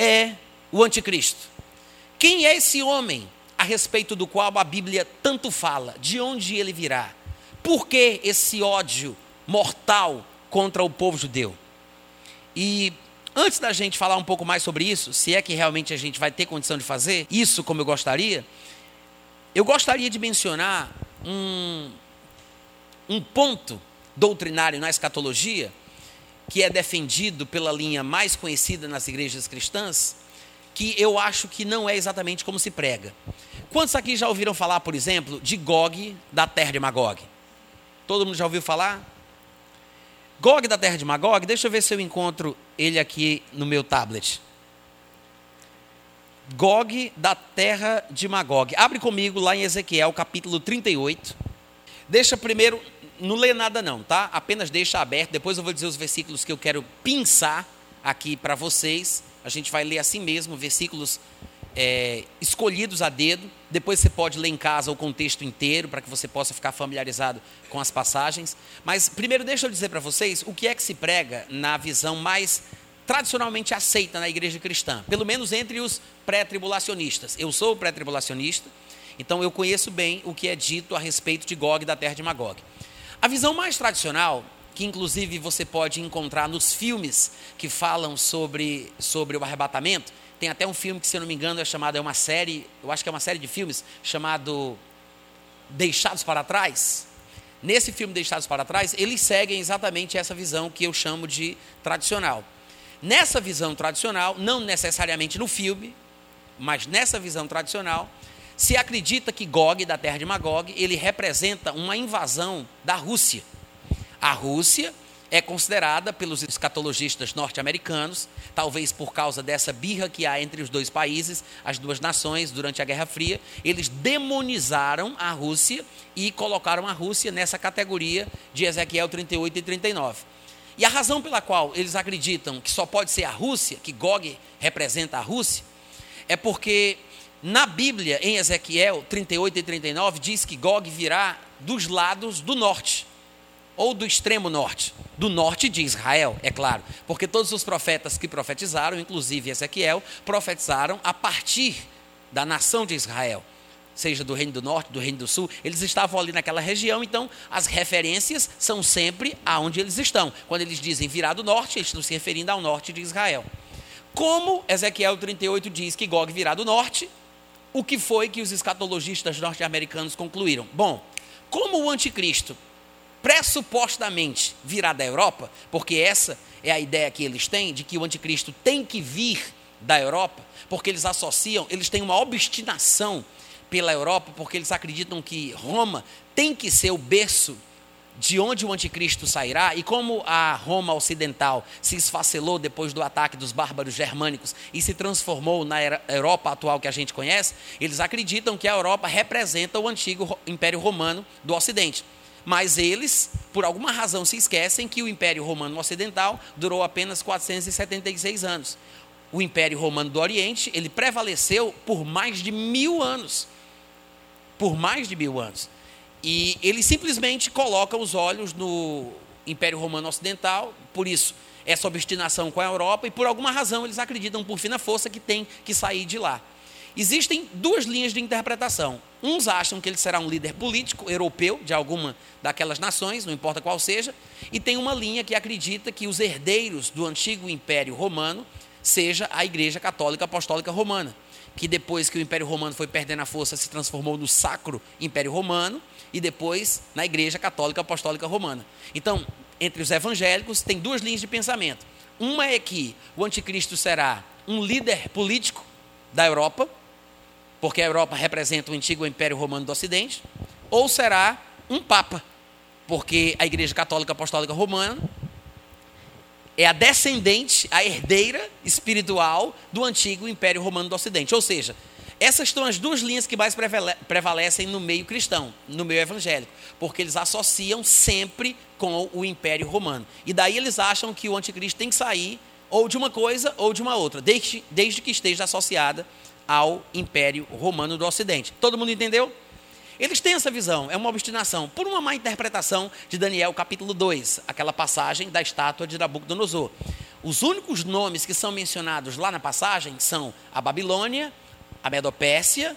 A: é o anticristo? Quem é esse homem a respeito do qual a Bíblia tanto fala? De onde ele virá? Por que esse ódio mortal contra o povo judeu? E antes da gente falar um pouco mais sobre isso, se é que realmente a gente vai ter condição de fazer isso como eu gostaria, eu gostaria de mencionar um, um ponto doutrinário na escatologia que é defendido pela linha mais conhecida nas igrejas cristãs, que eu acho que não é exatamente como se prega. Quantos aqui já ouviram falar, por exemplo, de Gog da terra de Magog? Todo mundo já ouviu falar? Gog da terra de Magog, deixa eu ver se eu encontro ele aqui no meu tablet. Gog da terra de Magog. Abre comigo lá em Ezequiel, capítulo 38. Deixa primeiro, não lê nada não, tá? Apenas deixa aberto. Depois eu vou dizer os versículos que eu quero pensar aqui para vocês. A gente vai ler assim mesmo, versículos é, escolhidos a dedo. Depois você pode ler em casa o contexto inteiro para que você possa ficar familiarizado com as passagens. Mas primeiro deixa eu dizer para vocês o que é que se prega na visão mais tradicionalmente aceita na igreja cristã, pelo menos entre os pré-tribulacionistas. Eu sou pré-tribulacionista, então eu conheço bem o que é dito a respeito de Gog da terra de Magog. A visão mais tradicional, que inclusive você pode encontrar nos filmes que falam sobre, sobre o arrebatamento, tem até um filme que, se eu não me engano, é chamado, é uma série, eu acho que é uma série de filmes, chamado Deixados para Trás. Nesse filme Deixados para Trás, eles seguem exatamente essa visão que eu chamo de tradicional. Nessa visão tradicional, não necessariamente no filme, mas nessa visão tradicional, se acredita que Gog, da terra de Magog, ele representa uma invasão da Rússia. A Rússia é considerada pelos escatologistas norte-americanos, talvez por causa dessa birra que há entre os dois países, as duas nações, durante a Guerra Fria, eles demonizaram a Rússia e colocaram a Rússia nessa categoria de Ezequiel 38 e 39. E a razão pela qual eles acreditam que só pode ser a Rússia, que Gog representa a Rússia, é porque na Bíblia, em Ezequiel 38 e 39, diz que Gog virá dos lados do norte ou do extremo norte? Do norte de Israel, é claro, porque todos os profetas que profetizaram, inclusive Ezequiel, profetizaram a partir da nação de Israel, seja do reino do norte, do reino do sul, eles estavam ali naquela região, então as referências são sempre aonde eles estão. Quando eles dizem virar do norte, eles estão se referindo ao norte de Israel. Como Ezequiel 38 diz que Gog virá do norte, o que foi que os escatologistas norte-americanos concluíram? Bom, como o anticristo pressupostamente virá da Europa, porque essa é a ideia que eles têm de que o anticristo tem que vir da Europa, porque eles associam, eles têm uma obstinação pela Europa, porque eles acreditam que Roma tem que ser o berço de onde o anticristo sairá, e como a Roma ocidental se esfacelou depois do ataque dos bárbaros germânicos e se transformou na Europa atual que a gente conhece, eles acreditam que a Europa representa o antigo Império Romano do Ocidente. Mas eles, por alguma razão, se esquecem que o Império Romano Ocidental durou apenas 476 anos. O Império Romano do Oriente, ele prevaleceu por mais de mil anos. Por mais de mil anos. E eles simplesmente colocam os olhos no Império Romano Ocidental, por isso, essa obstinação com a Europa, e por alguma razão eles acreditam, por fina força, que tem que sair de lá. Existem duas linhas de interpretação. Uns acham que ele será um líder político europeu de alguma daquelas nações, não importa qual seja, e tem uma linha que acredita que os herdeiros do antigo Império Romano seja a Igreja Católica Apostólica Romana, que depois que o Império Romano foi perdendo a força, se transformou no Sacro Império Romano e depois na Igreja Católica Apostólica Romana. Então, entre os evangélicos tem duas linhas de pensamento. Uma é que o anticristo será um líder político da Europa, porque a Europa representa o antigo Império Romano do Ocidente, ou será um Papa, porque a Igreja Católica Apostólica Romana é a descendente, a herdeira espiritual do antigo Império Romano do Ocidente. Ou seja, essas são as duas linhas que mais prevalecem no meio cristão, no meio evangélico, porque eles associam sempre com o Império Romano. E daí eles acham que o anticristo tem que sair ou de uma coisa ou de uma outra, desde, desde que esteja associada ao Império Romano do Ocidente. Todo mundo entendeu? Eles têm essa visão, é uma obstinação, por uma má interpretação de Daniel capítulo 2, aquela passagem da estátua de Nabucodonosor. Os únicos nomes que são mencionados lá na passagem são a Babilônia, a Medopérsia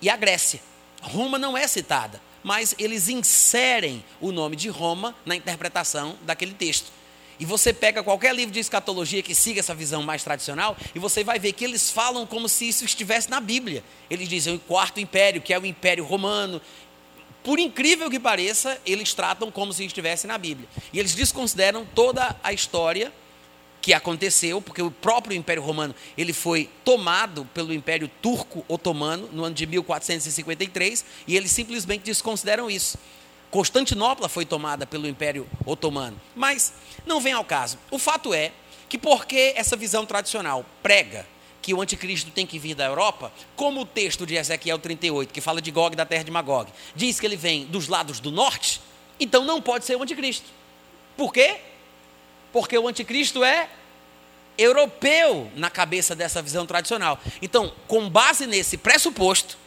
A: e a Grécia. Roma não é citada, mas eles inserem o nome de Roma na interpretação daquele texto. E você pega qualquer livro de escatologia que siga essa visão mais tradicional, e você vai ver que eles falam como se isso estivesse na Bíblia. Eles dizem o quarto império, que é o império romano. Por incrível que pareça, eles tratam como se estivesse na Bíblia. E eles desconsideram toda a história que aconteceu, porque o próprio Império Romano ele foi tomado pelo Império Turco Otomano no ano de 1453 e eles simplesmente desconsideram isso. Constantinopla foi tomada pelo Império Otomano, mas não vem ao caso. O fato é que porque essa visão tradicional prega que o anticristo tem que vir da Europa, como o texto de Ezequiel 38, que fala de Gog da terra de Magog, diz que ele vem dos lados do norte, então não pode ser o anticristo. Por quê? Porque o anticristo é europeu na cabeça dessa visão tradicional. Então, com base nesse pressuposto,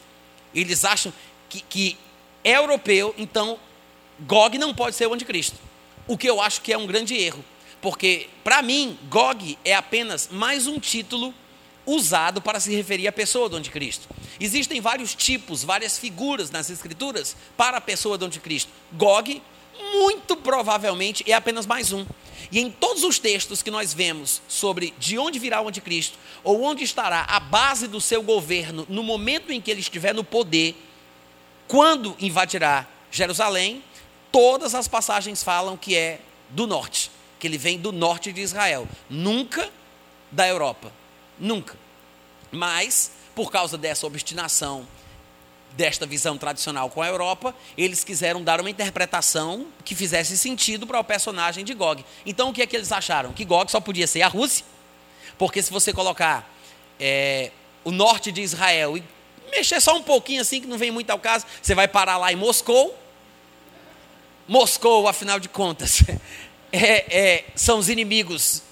A: eles acham que, que é europeu, então Gog não pode ser o anticristo. O que eu acho que é um grande erro. Porque, para mim, Gog é apenas mais um título usado para se referir à pessoa do anticristo. Existem vários tipos, várias figuras nas escrituras para a pessoa do anticristo. Gog, muito provavelmente, é apenas mais um. E em todos os textos que nós vemos sobre de onde virá o anticristo, ou onde estará a base do seu governo no momento em que ele estiver no poder, quando invadirá Jerusalém, todas as passagens falam que é do norte, que ele vem do norte de Israel, nunca da Europa, nunca. Mas, por causa dessa obstinação desta visão tradicional com a Europa, eles quiseram dar uma interpretação que fizesse sentido para o personagem de Gog. Então o que é que eles acharam? Que Gog só podia ser a Rússia, porque se você colocar é, o norte de Israel e mexer só um pouquinho assim, que não vem muito ao caso, você vai parar lá em Moscou. Moscou, afinal de contas, é, é, são os inimigos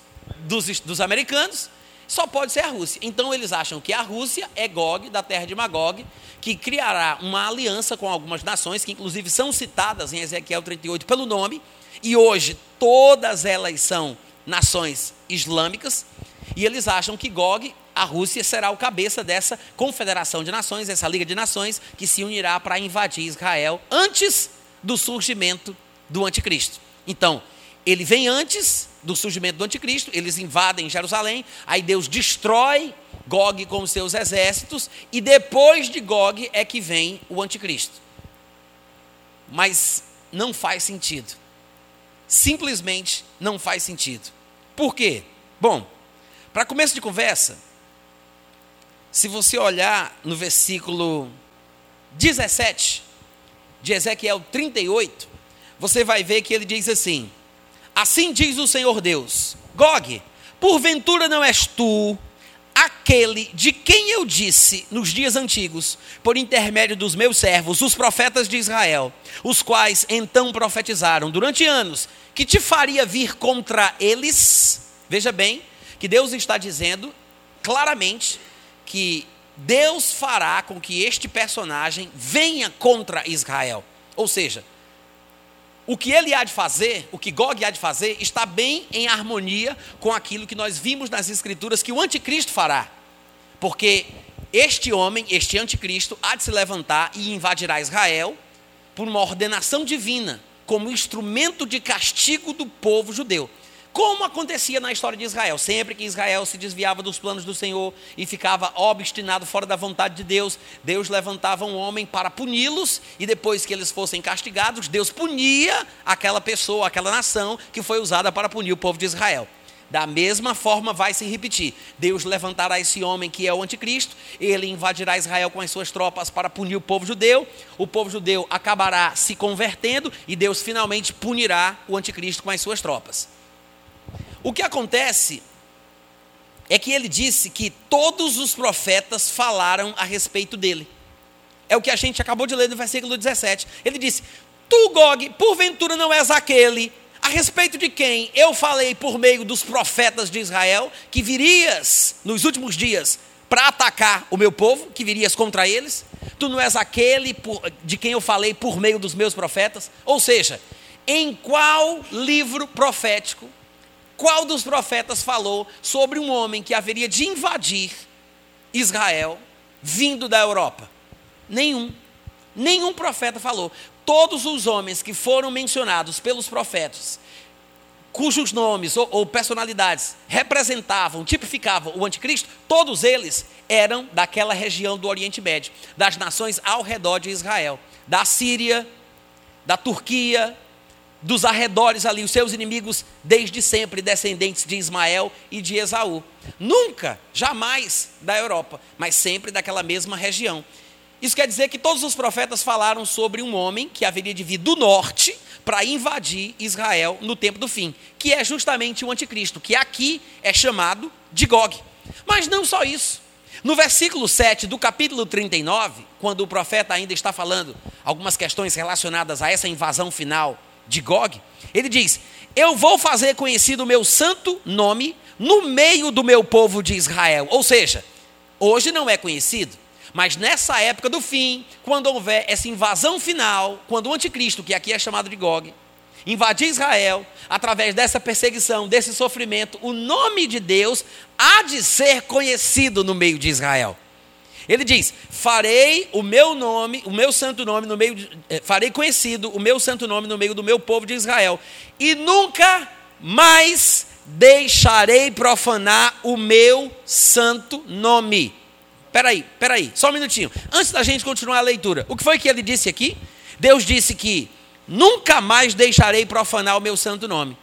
A: dos, dos americanos, só pode ser a Rússia. Então eles acham que a Rússia é Gog, da terra de Magog, que criará uma aliança com algumas nações, que inclusive são citadas em Ezequiel 38 pelo nome, e hoje todas elas são nações islâmicas, e eles acham que Gog, a Rússia, será o cabeça dessa confederação de nações, essa liga de nações, que se unirá para invadir Israel antes do surgimento do anticristo. Então, ele vem antes do surgimento do anticristo, eles invadem Jerusalém, aí Deus destrói Gog com os seus exércitos, e depois de Gog é que vem o anticristo. Mas não faz sentido. Simplesmente não faz sentido. Por quê? Bom, para começo de conversa, se você olhar no versículo 17 de Ezequiel 38, você vai ver que ele diz assim: Assim diz o Senhor Deus: Gog, porventura não és tu aquele de quem eu disse nos dias antigos, por intermédio dos meus servos, os profetas de Israel, os quais então profetizaram durante anos que te faria vir contra eles. Veja bem, que Deus está dizendo claramente que Deus fará com que este personagem venha contra Israel. Ou seja, o que ele há de fazer, o que Gog há de fazer, está bem em harmonia com aquilo que nós vimos nas Escrituras que o anticristo fará. Porque este homem, este anticristo, há de se levantar e invadirá Israel por uma ordenação divina, como instrumento de castigo do povo judeu. Como acontecia na história de Israel, sempre que Israel se desviava dos planos do Senhor e ficava obstinado fora da vontade de Deus, Deus levantava um homem para puni-los, e depois que eles fossem castigados, Deus punia aquela pessoa, aquela nação que foi usada para punir o povo de Israel. Da mesma forma vai se repetir. Deus levantará esse homem que é o anticristo, ele invadirá Israel com as suas tropas para punir o povo judeu. O povo judeu acabará se convertendo e Deus finalmente punirá o anticristo com as suas tropas. O que acontece é que ele disse que todos os profetas falaram a respeito dele. É o que a gente acabou de ler no versículo 17. Ele disse: Tu, Gog, porventura não és aquele a respeito de quem eu falei por meio dos profetas de Israel que virias nos últimos dias para atacar o meu povo, que virias contra eles? Tu não és aquele por, de quem eu falei por meio dos meus profetas? Ou seja, em qual livro profético, qual dos profetas falou sobre um homem que haveria de invadir Israel vindo da Europa? Nenhum. Nenhum profeta falou. Todos os homens que foram mencionados pelos profetas, cujos nomes ou, ou, personalidades representavam, tipificavam o anticristo, todos eles eram daquela região do Oriente Médio, das nações ao redor de Israel, da Síria, da Turquia, dos arredores ali, os seus inimigos desde sempre, descendentes de Ismael e de Esaú. Nunca, jamais da Europa, mas sempre daquela mesma região. Isso quer dizer que todos os profetas falaram sobre um homem que haveria de vir do norte para invadir Israel no tempo do fim, que é justamente o anticristo, que aqui é chamado de Gog. Mas não só isso. No versículo 7 do capítulo 39, quando o profeta ainda está falando algumas questões relacionadas a essa invasão final de Gog, ele diz: Eu vou fazer conhecido o meu santo nome no meio do meu povo de Israel. Ou seja, hoje não é conhecido, mas nessa época do fim, quando houver essa invasão final, quando o anticristo, que aqui é chamado de Gog, invadir Israel, através dessa perseguição, desse sofrimento, o nome de Deus há de ser conhecido no meio de Israel. Ele diz: Farei o meu nome, o meu santo nome no meio, de, eh, farei conhecido o meu santo nome no meio do meu povo de Israel, e nunca mais deixarei profanar o meu santo nome. Peraí, peraí, só um minutinho. Antes da gente continuar a leitura, o que foi que ele disse aqui? Deus disse que nunca mais deixarei profanar o meu santo nome.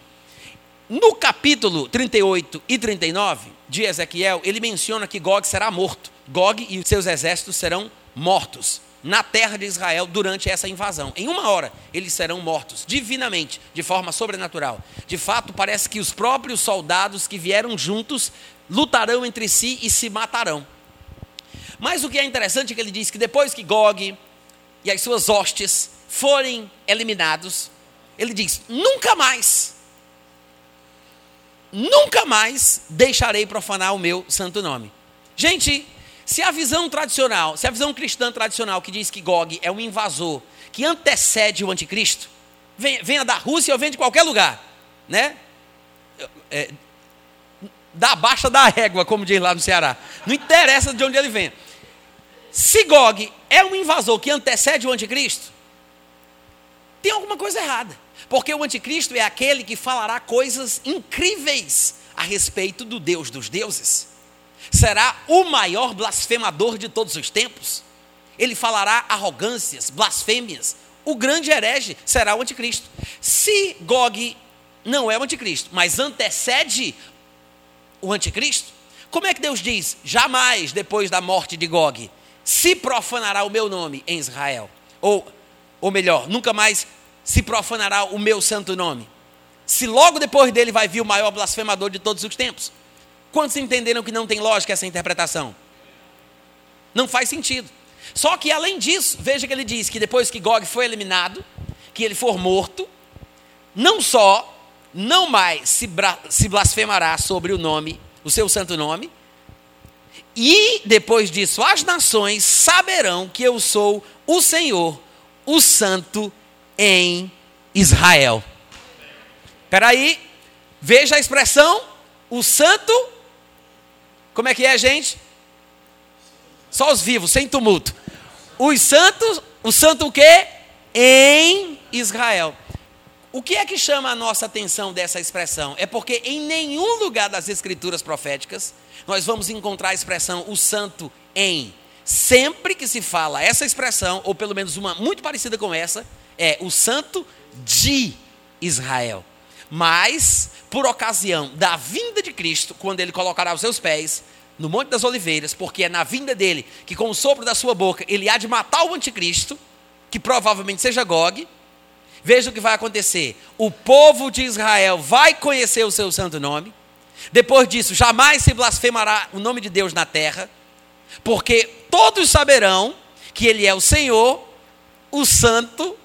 A: No capítulo 38 e 39 de Ezequiel, ele menciona que Gog será morto. Gog e seus exércitos serão mortos na terra de Israel durante essa invasão. Em uma hora, eles serão mortos, divinamente, de forma sobrenatural. De fato, parece que os próprios soldados que vieram juntos lutarão entre si e se matarão. Mas o que é interessante é que ele diz que depois que Gog e as suas hostes forem eliminados, ele diz: nunca mais, nunca mais deixarei profanar o meu santo nome. Gente, se a visão tradicional, se a visão cristã tradicional que diz que Gog é um invasor que antecede o anticristo, venha da Rússia ou venha de qualquer lugar, né? É, da baixa da régua, como diz lá no Ceará. Não interessa de onde ele vem. Se Gog é um invasor que antecede o anticristo, tem alguma coisa errada. Porque o anticristo é aquele que falará coisas incríveis a respeito do Deus dos deuses. Será o maior blasfemador de todos os tempos. Ele falará arrogâncias, blasfêmias. O grande herege será o anticristo. Se Gog não é o anticristo, mas antecede o anticristo, como é que Deus diz? Jamais depois da morte de Gog se profanará o meu nome em Israel. Ou, ou melhor, nunca mais se profanará o meu santo nome. Se logo depois dele vai vir o maior blasfemador de todos os tempos. Quantos entenderam que não tem lógica essa interpretação? Não faz sentido. Só que além disso, veja que ele diz que depois que Gog foi eliminado, que ele for morto, não só não mais se, se blasfemará sobre o nome, o seu santo nome, e depois disso, as nações saberão que eu sou o Senhor, o Santo em Israel. Espera aí, veja a expressão, o Santo, como é que é, gente? Só os vivos, sem tumulto. Os santos, o santo o quê? Em Israel. O que é que chama a nossa atenção dessa expressão? É porque em nenhum lugar das escrituras proféticas nós vamos encontrar a expressão o santo em. Sempre que se fala essa expressão, ou pelo menos uma muito parecida com essa, é o santo de Israel. Mas, por ocasião da vinda de Cristo, quando ele colocará os seus pés no Monte das Oliveiras, porque é na vinda dele que, com o sopro da sua boca, ele há de matar o anticristo, que provavelmente seja Gog, Veja o que vai acontecer. O povo de Israel vai conhecer o seu santo nome. Depois disso, jamais se blasfemará o nome de Deus na terra, porque todos saberão que Ele é o Senhor, o Santo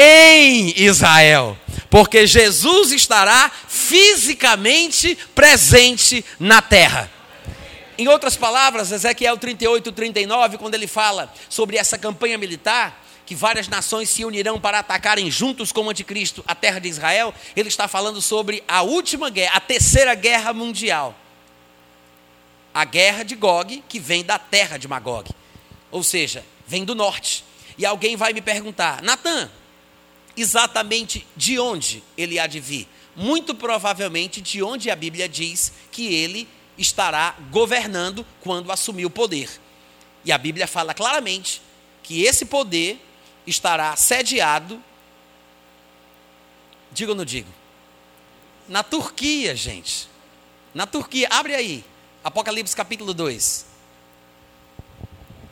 A: em Israel, porque Jesus estará fisicamente presente na terra. Em outras palavras, Ezequiel 38, 39, quando ele fala sobre essa campanha militar, que várias nações se unirão para atacarem juntos com o anticristo a terra de Israel, ele está falando sobre a última guerra, a terceira guerra mundial. A guerra de Gog, que vem da terra de Magog. Ou seja, vem do norte. E alguém vai me perguntar, Natan, exatamente de onde ele há de vir? Muito provavelmente de onde a Bíblia diz que ele estará governando quando assumir o poder. E a Bíblia fala claramente que esse poder estará sediado, digo ou não digo? Na Turquia, gente. Na Turquia, abre aí, Apocalipse capítulo 2,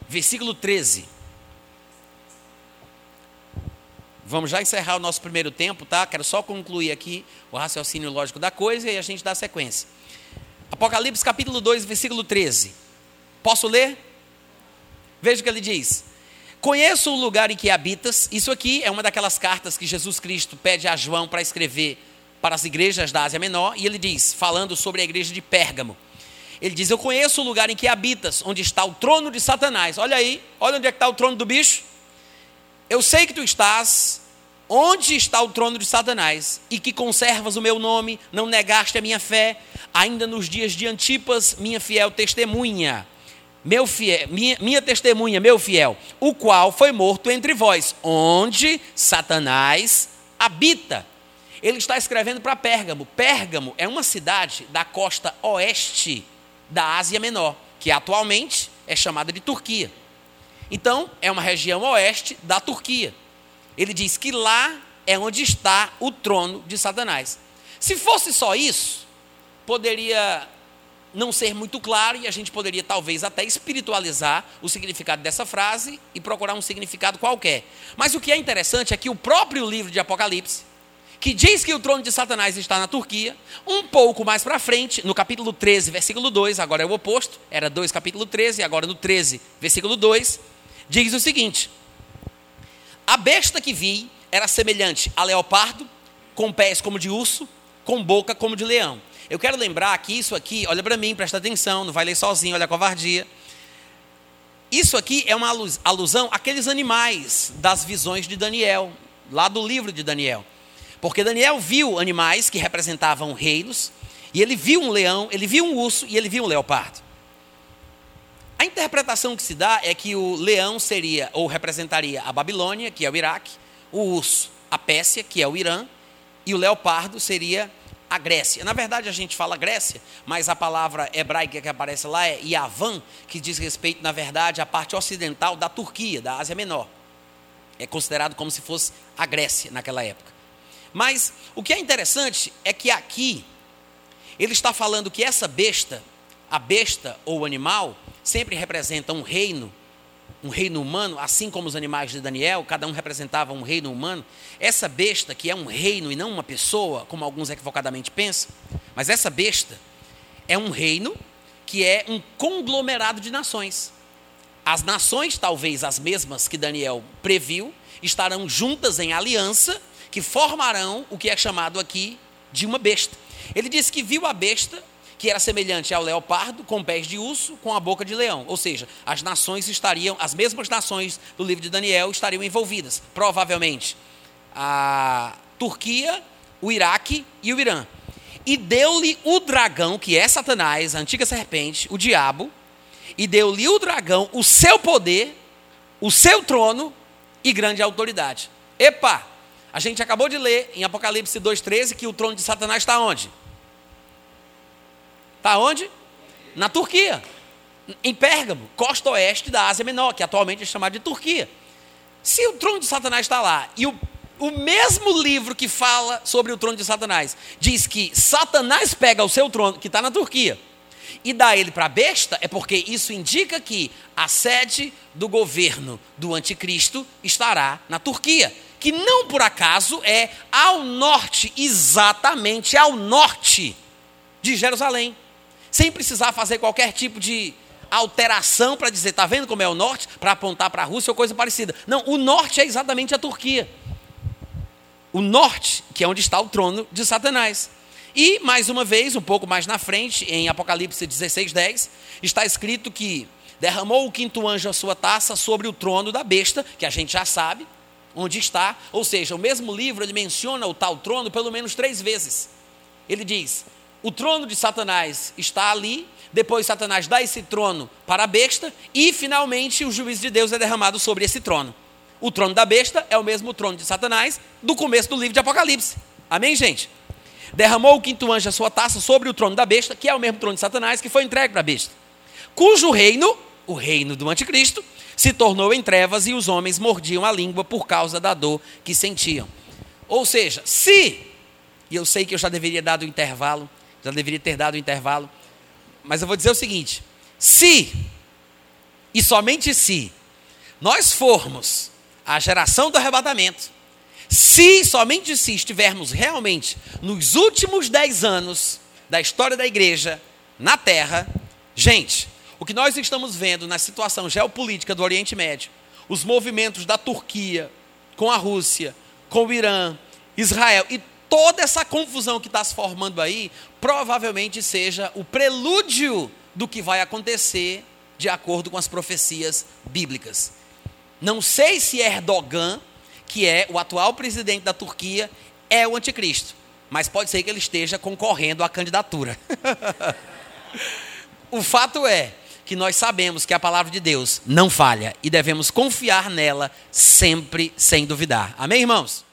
A: versículo 13. Vamos já encerrar o nosso primeiro tempo, tá? Quero só concluir aqui o raciocínio lógico da coisa e a gente dá sequência. Apocalipse capítulo 2, versículo 13. Posso ler? Veja o que ele diz. Conheço o lugar em que habitas. Isso aqui é uma daquelas cartas que Jesus Cristo pede a João para escrever para as igrejas da Ásia Menor. E ele diz, falando sobre a igreja de Pérgamo. Ele diz: Eu conheço o lugar em que habitas, onde está o trono de Satanás. Olha aí, olha onde é que está o trono do bicho. Eu sei que tu estás onde está o trono de Satanás e que conservas o meu nome, não negaste a minha fé, ainda nos dias de Antipas, minha fiel testemunha. Meu fiel, minha, minha testemunha, meu fiel, o qual foi morto entre vós, onde Satanás habita. Ele está escrevendo para Pérgamo. Pérgamo é uma cidade da costa oeste da Ásia Menor, que atualmente é chamada de Turquia. Então, é uma região oeste da Turquia. Ele diz que lá é onde está o trono de Satanás. Se fosse só isso, poderia não ser muito claro e a gente poderia talvez até espiritualizar o significado dessa frase e procurar um significado qualquer. Mas o que é interessante é que o próprio livro de Apocalipse, que diz que o trono de Satanás está na Turquia, um pouco mais para frente, no capítulo 13, versículo 2, agora é o oposto, era 2 capítulo 13, agora no 13, versículo 2, diz o seguinte: A besta que vi era semelhante a leopardo, com pés como de urso, com boca como de leão. Eu quero lembrar que isso aqui, olha para mim, presta atenção, não vai ler sozinho, olha a covardia. Isso aqui é uma alusão àqueles animais das visões de Daniel, lá do livro de Daniel. Porque Daniel viu animais que representavam reinos, e ele viu um leão, ele viu um urso e ele viu um leopardo. A interpretação que se dá é que o leão seria ou representaria a Babilônia, que é o Iraque, o urso, a Pérsia, que é o Irã, e o leopardo seria a Grécia. Na verdade, a gente fala Grécia, mas a palavra hebraica que aparece lá é Yavan, que diz respeito, na verdade, à parte ocidental da Turquia, da Ásia Menor. É considerado como se fosse a Grécia naquela época. Mas o que é interessante é que aqui ele está falando que essa besta, a besta ou o animal, sempre representa um reino, um reino humano, assim como os animais de Daniel, cada um representava um reino humano. Essa besta, que é um reino e não uma pessoa, como alguns equivocadamente pensam, mas essa besta é um reino que é um conglomerado de nações. As nações, talvez as mesmas que Daniel previu, estarão juntas em aliança, que formarão o que é chamado aqui de uma besta. Ele disse que viu a besta que era semelhante ao leopardo, com pés de urso, com a boca de leão. Ou seja, as nações estariam, as mesmas nações do livro de Daniel estariam envolvidas. Provavelmente a Turquia, o Iraque e o Irã. E deu-lhe o dragão, que é Satanás, a antiga serpente, o diabo, e deu-lhe o dragão o seu poder, o seu trono e grande autoridade. Epa! A gente acabou de ler em Apocalipse 2,13 que o trono de Satanás está onde? Está onde? Na Turquia. Em Pérgamo, costa oeste da Ásia Menor, que atualmente é chamada de Turquia. Se o trono de Satanás está lá e o, o mesmo livro que fala sobre o trono de Satanás diz que Satanás pega o seu trono, que está na Turquia, e dá ele para a besta, é porque isso indica que a sede do governo do anticristo estará na Turquia, que não por acaso é ao norte, exatamente ao norte de Jerusalém, sem precisar fazer qualquer tipo de alteração para dizer, está vendo como é o norte? Para apontar para a Rússia ou coisa parecida. Não, o norte é exatamente a Turquia. O norte, que é onde está o trono de Satanás. E, mais uma vez, um pouco mais na frente, em Apocalipse 16, 10, está escrito que derramou o quinto anjo a sua taça sobre o trono da besta, que a gente já sabe onde está. Ou seja, o mesmo livro ele menciona o tal trono pelo menos três vezes. Ele diz: o trono de Satanás está ali, depois Satanás dá esse trono para a besta, e finalmente o juízo de Deus é derramado sobre esse trono. O trono da besta é o mesmo trono de Satanás do começo do livro de Apocalipse. Amém, gente? Derramou o quinto anjo a sua taça sobre o trono da besta, que é o mesmo trono de Satanás, que foi entregue para a besta. Cujo reino, o reino do anticristo, se tornou em trevas e os homens mordiam a língua por causa da dor que sentiam. Ou seja, se, e eu sei que eu já deveria dar o intervalo, já deveria ter dado o intervalo, mas eu vou dizer o seguinte: se, e somente se, nós formos a geração do arrebatamento, se, somente se, estivermos realmente nos últimos dez anos da história da igreja na terra, gente, o que nós estamos vendo na situação geopolítica do Oriente Médio, os movimentos da Turquia com a Rússia, com o Irã, Israel e toda essa confusão que está se formando aí, provavelmente seja o prelúdio do que vai acontecer de acordo com as profecias bíblicas. Não sei se Erdogan, que é o atual presidente da Turquia, é o anticristo, mas pode ser que ele esteja concorrendo à candidatura. o fato é que nós sabemos que a palavra de Deus não falha e devemos confiar nela sempre sem duvidar. Amém, irmãos?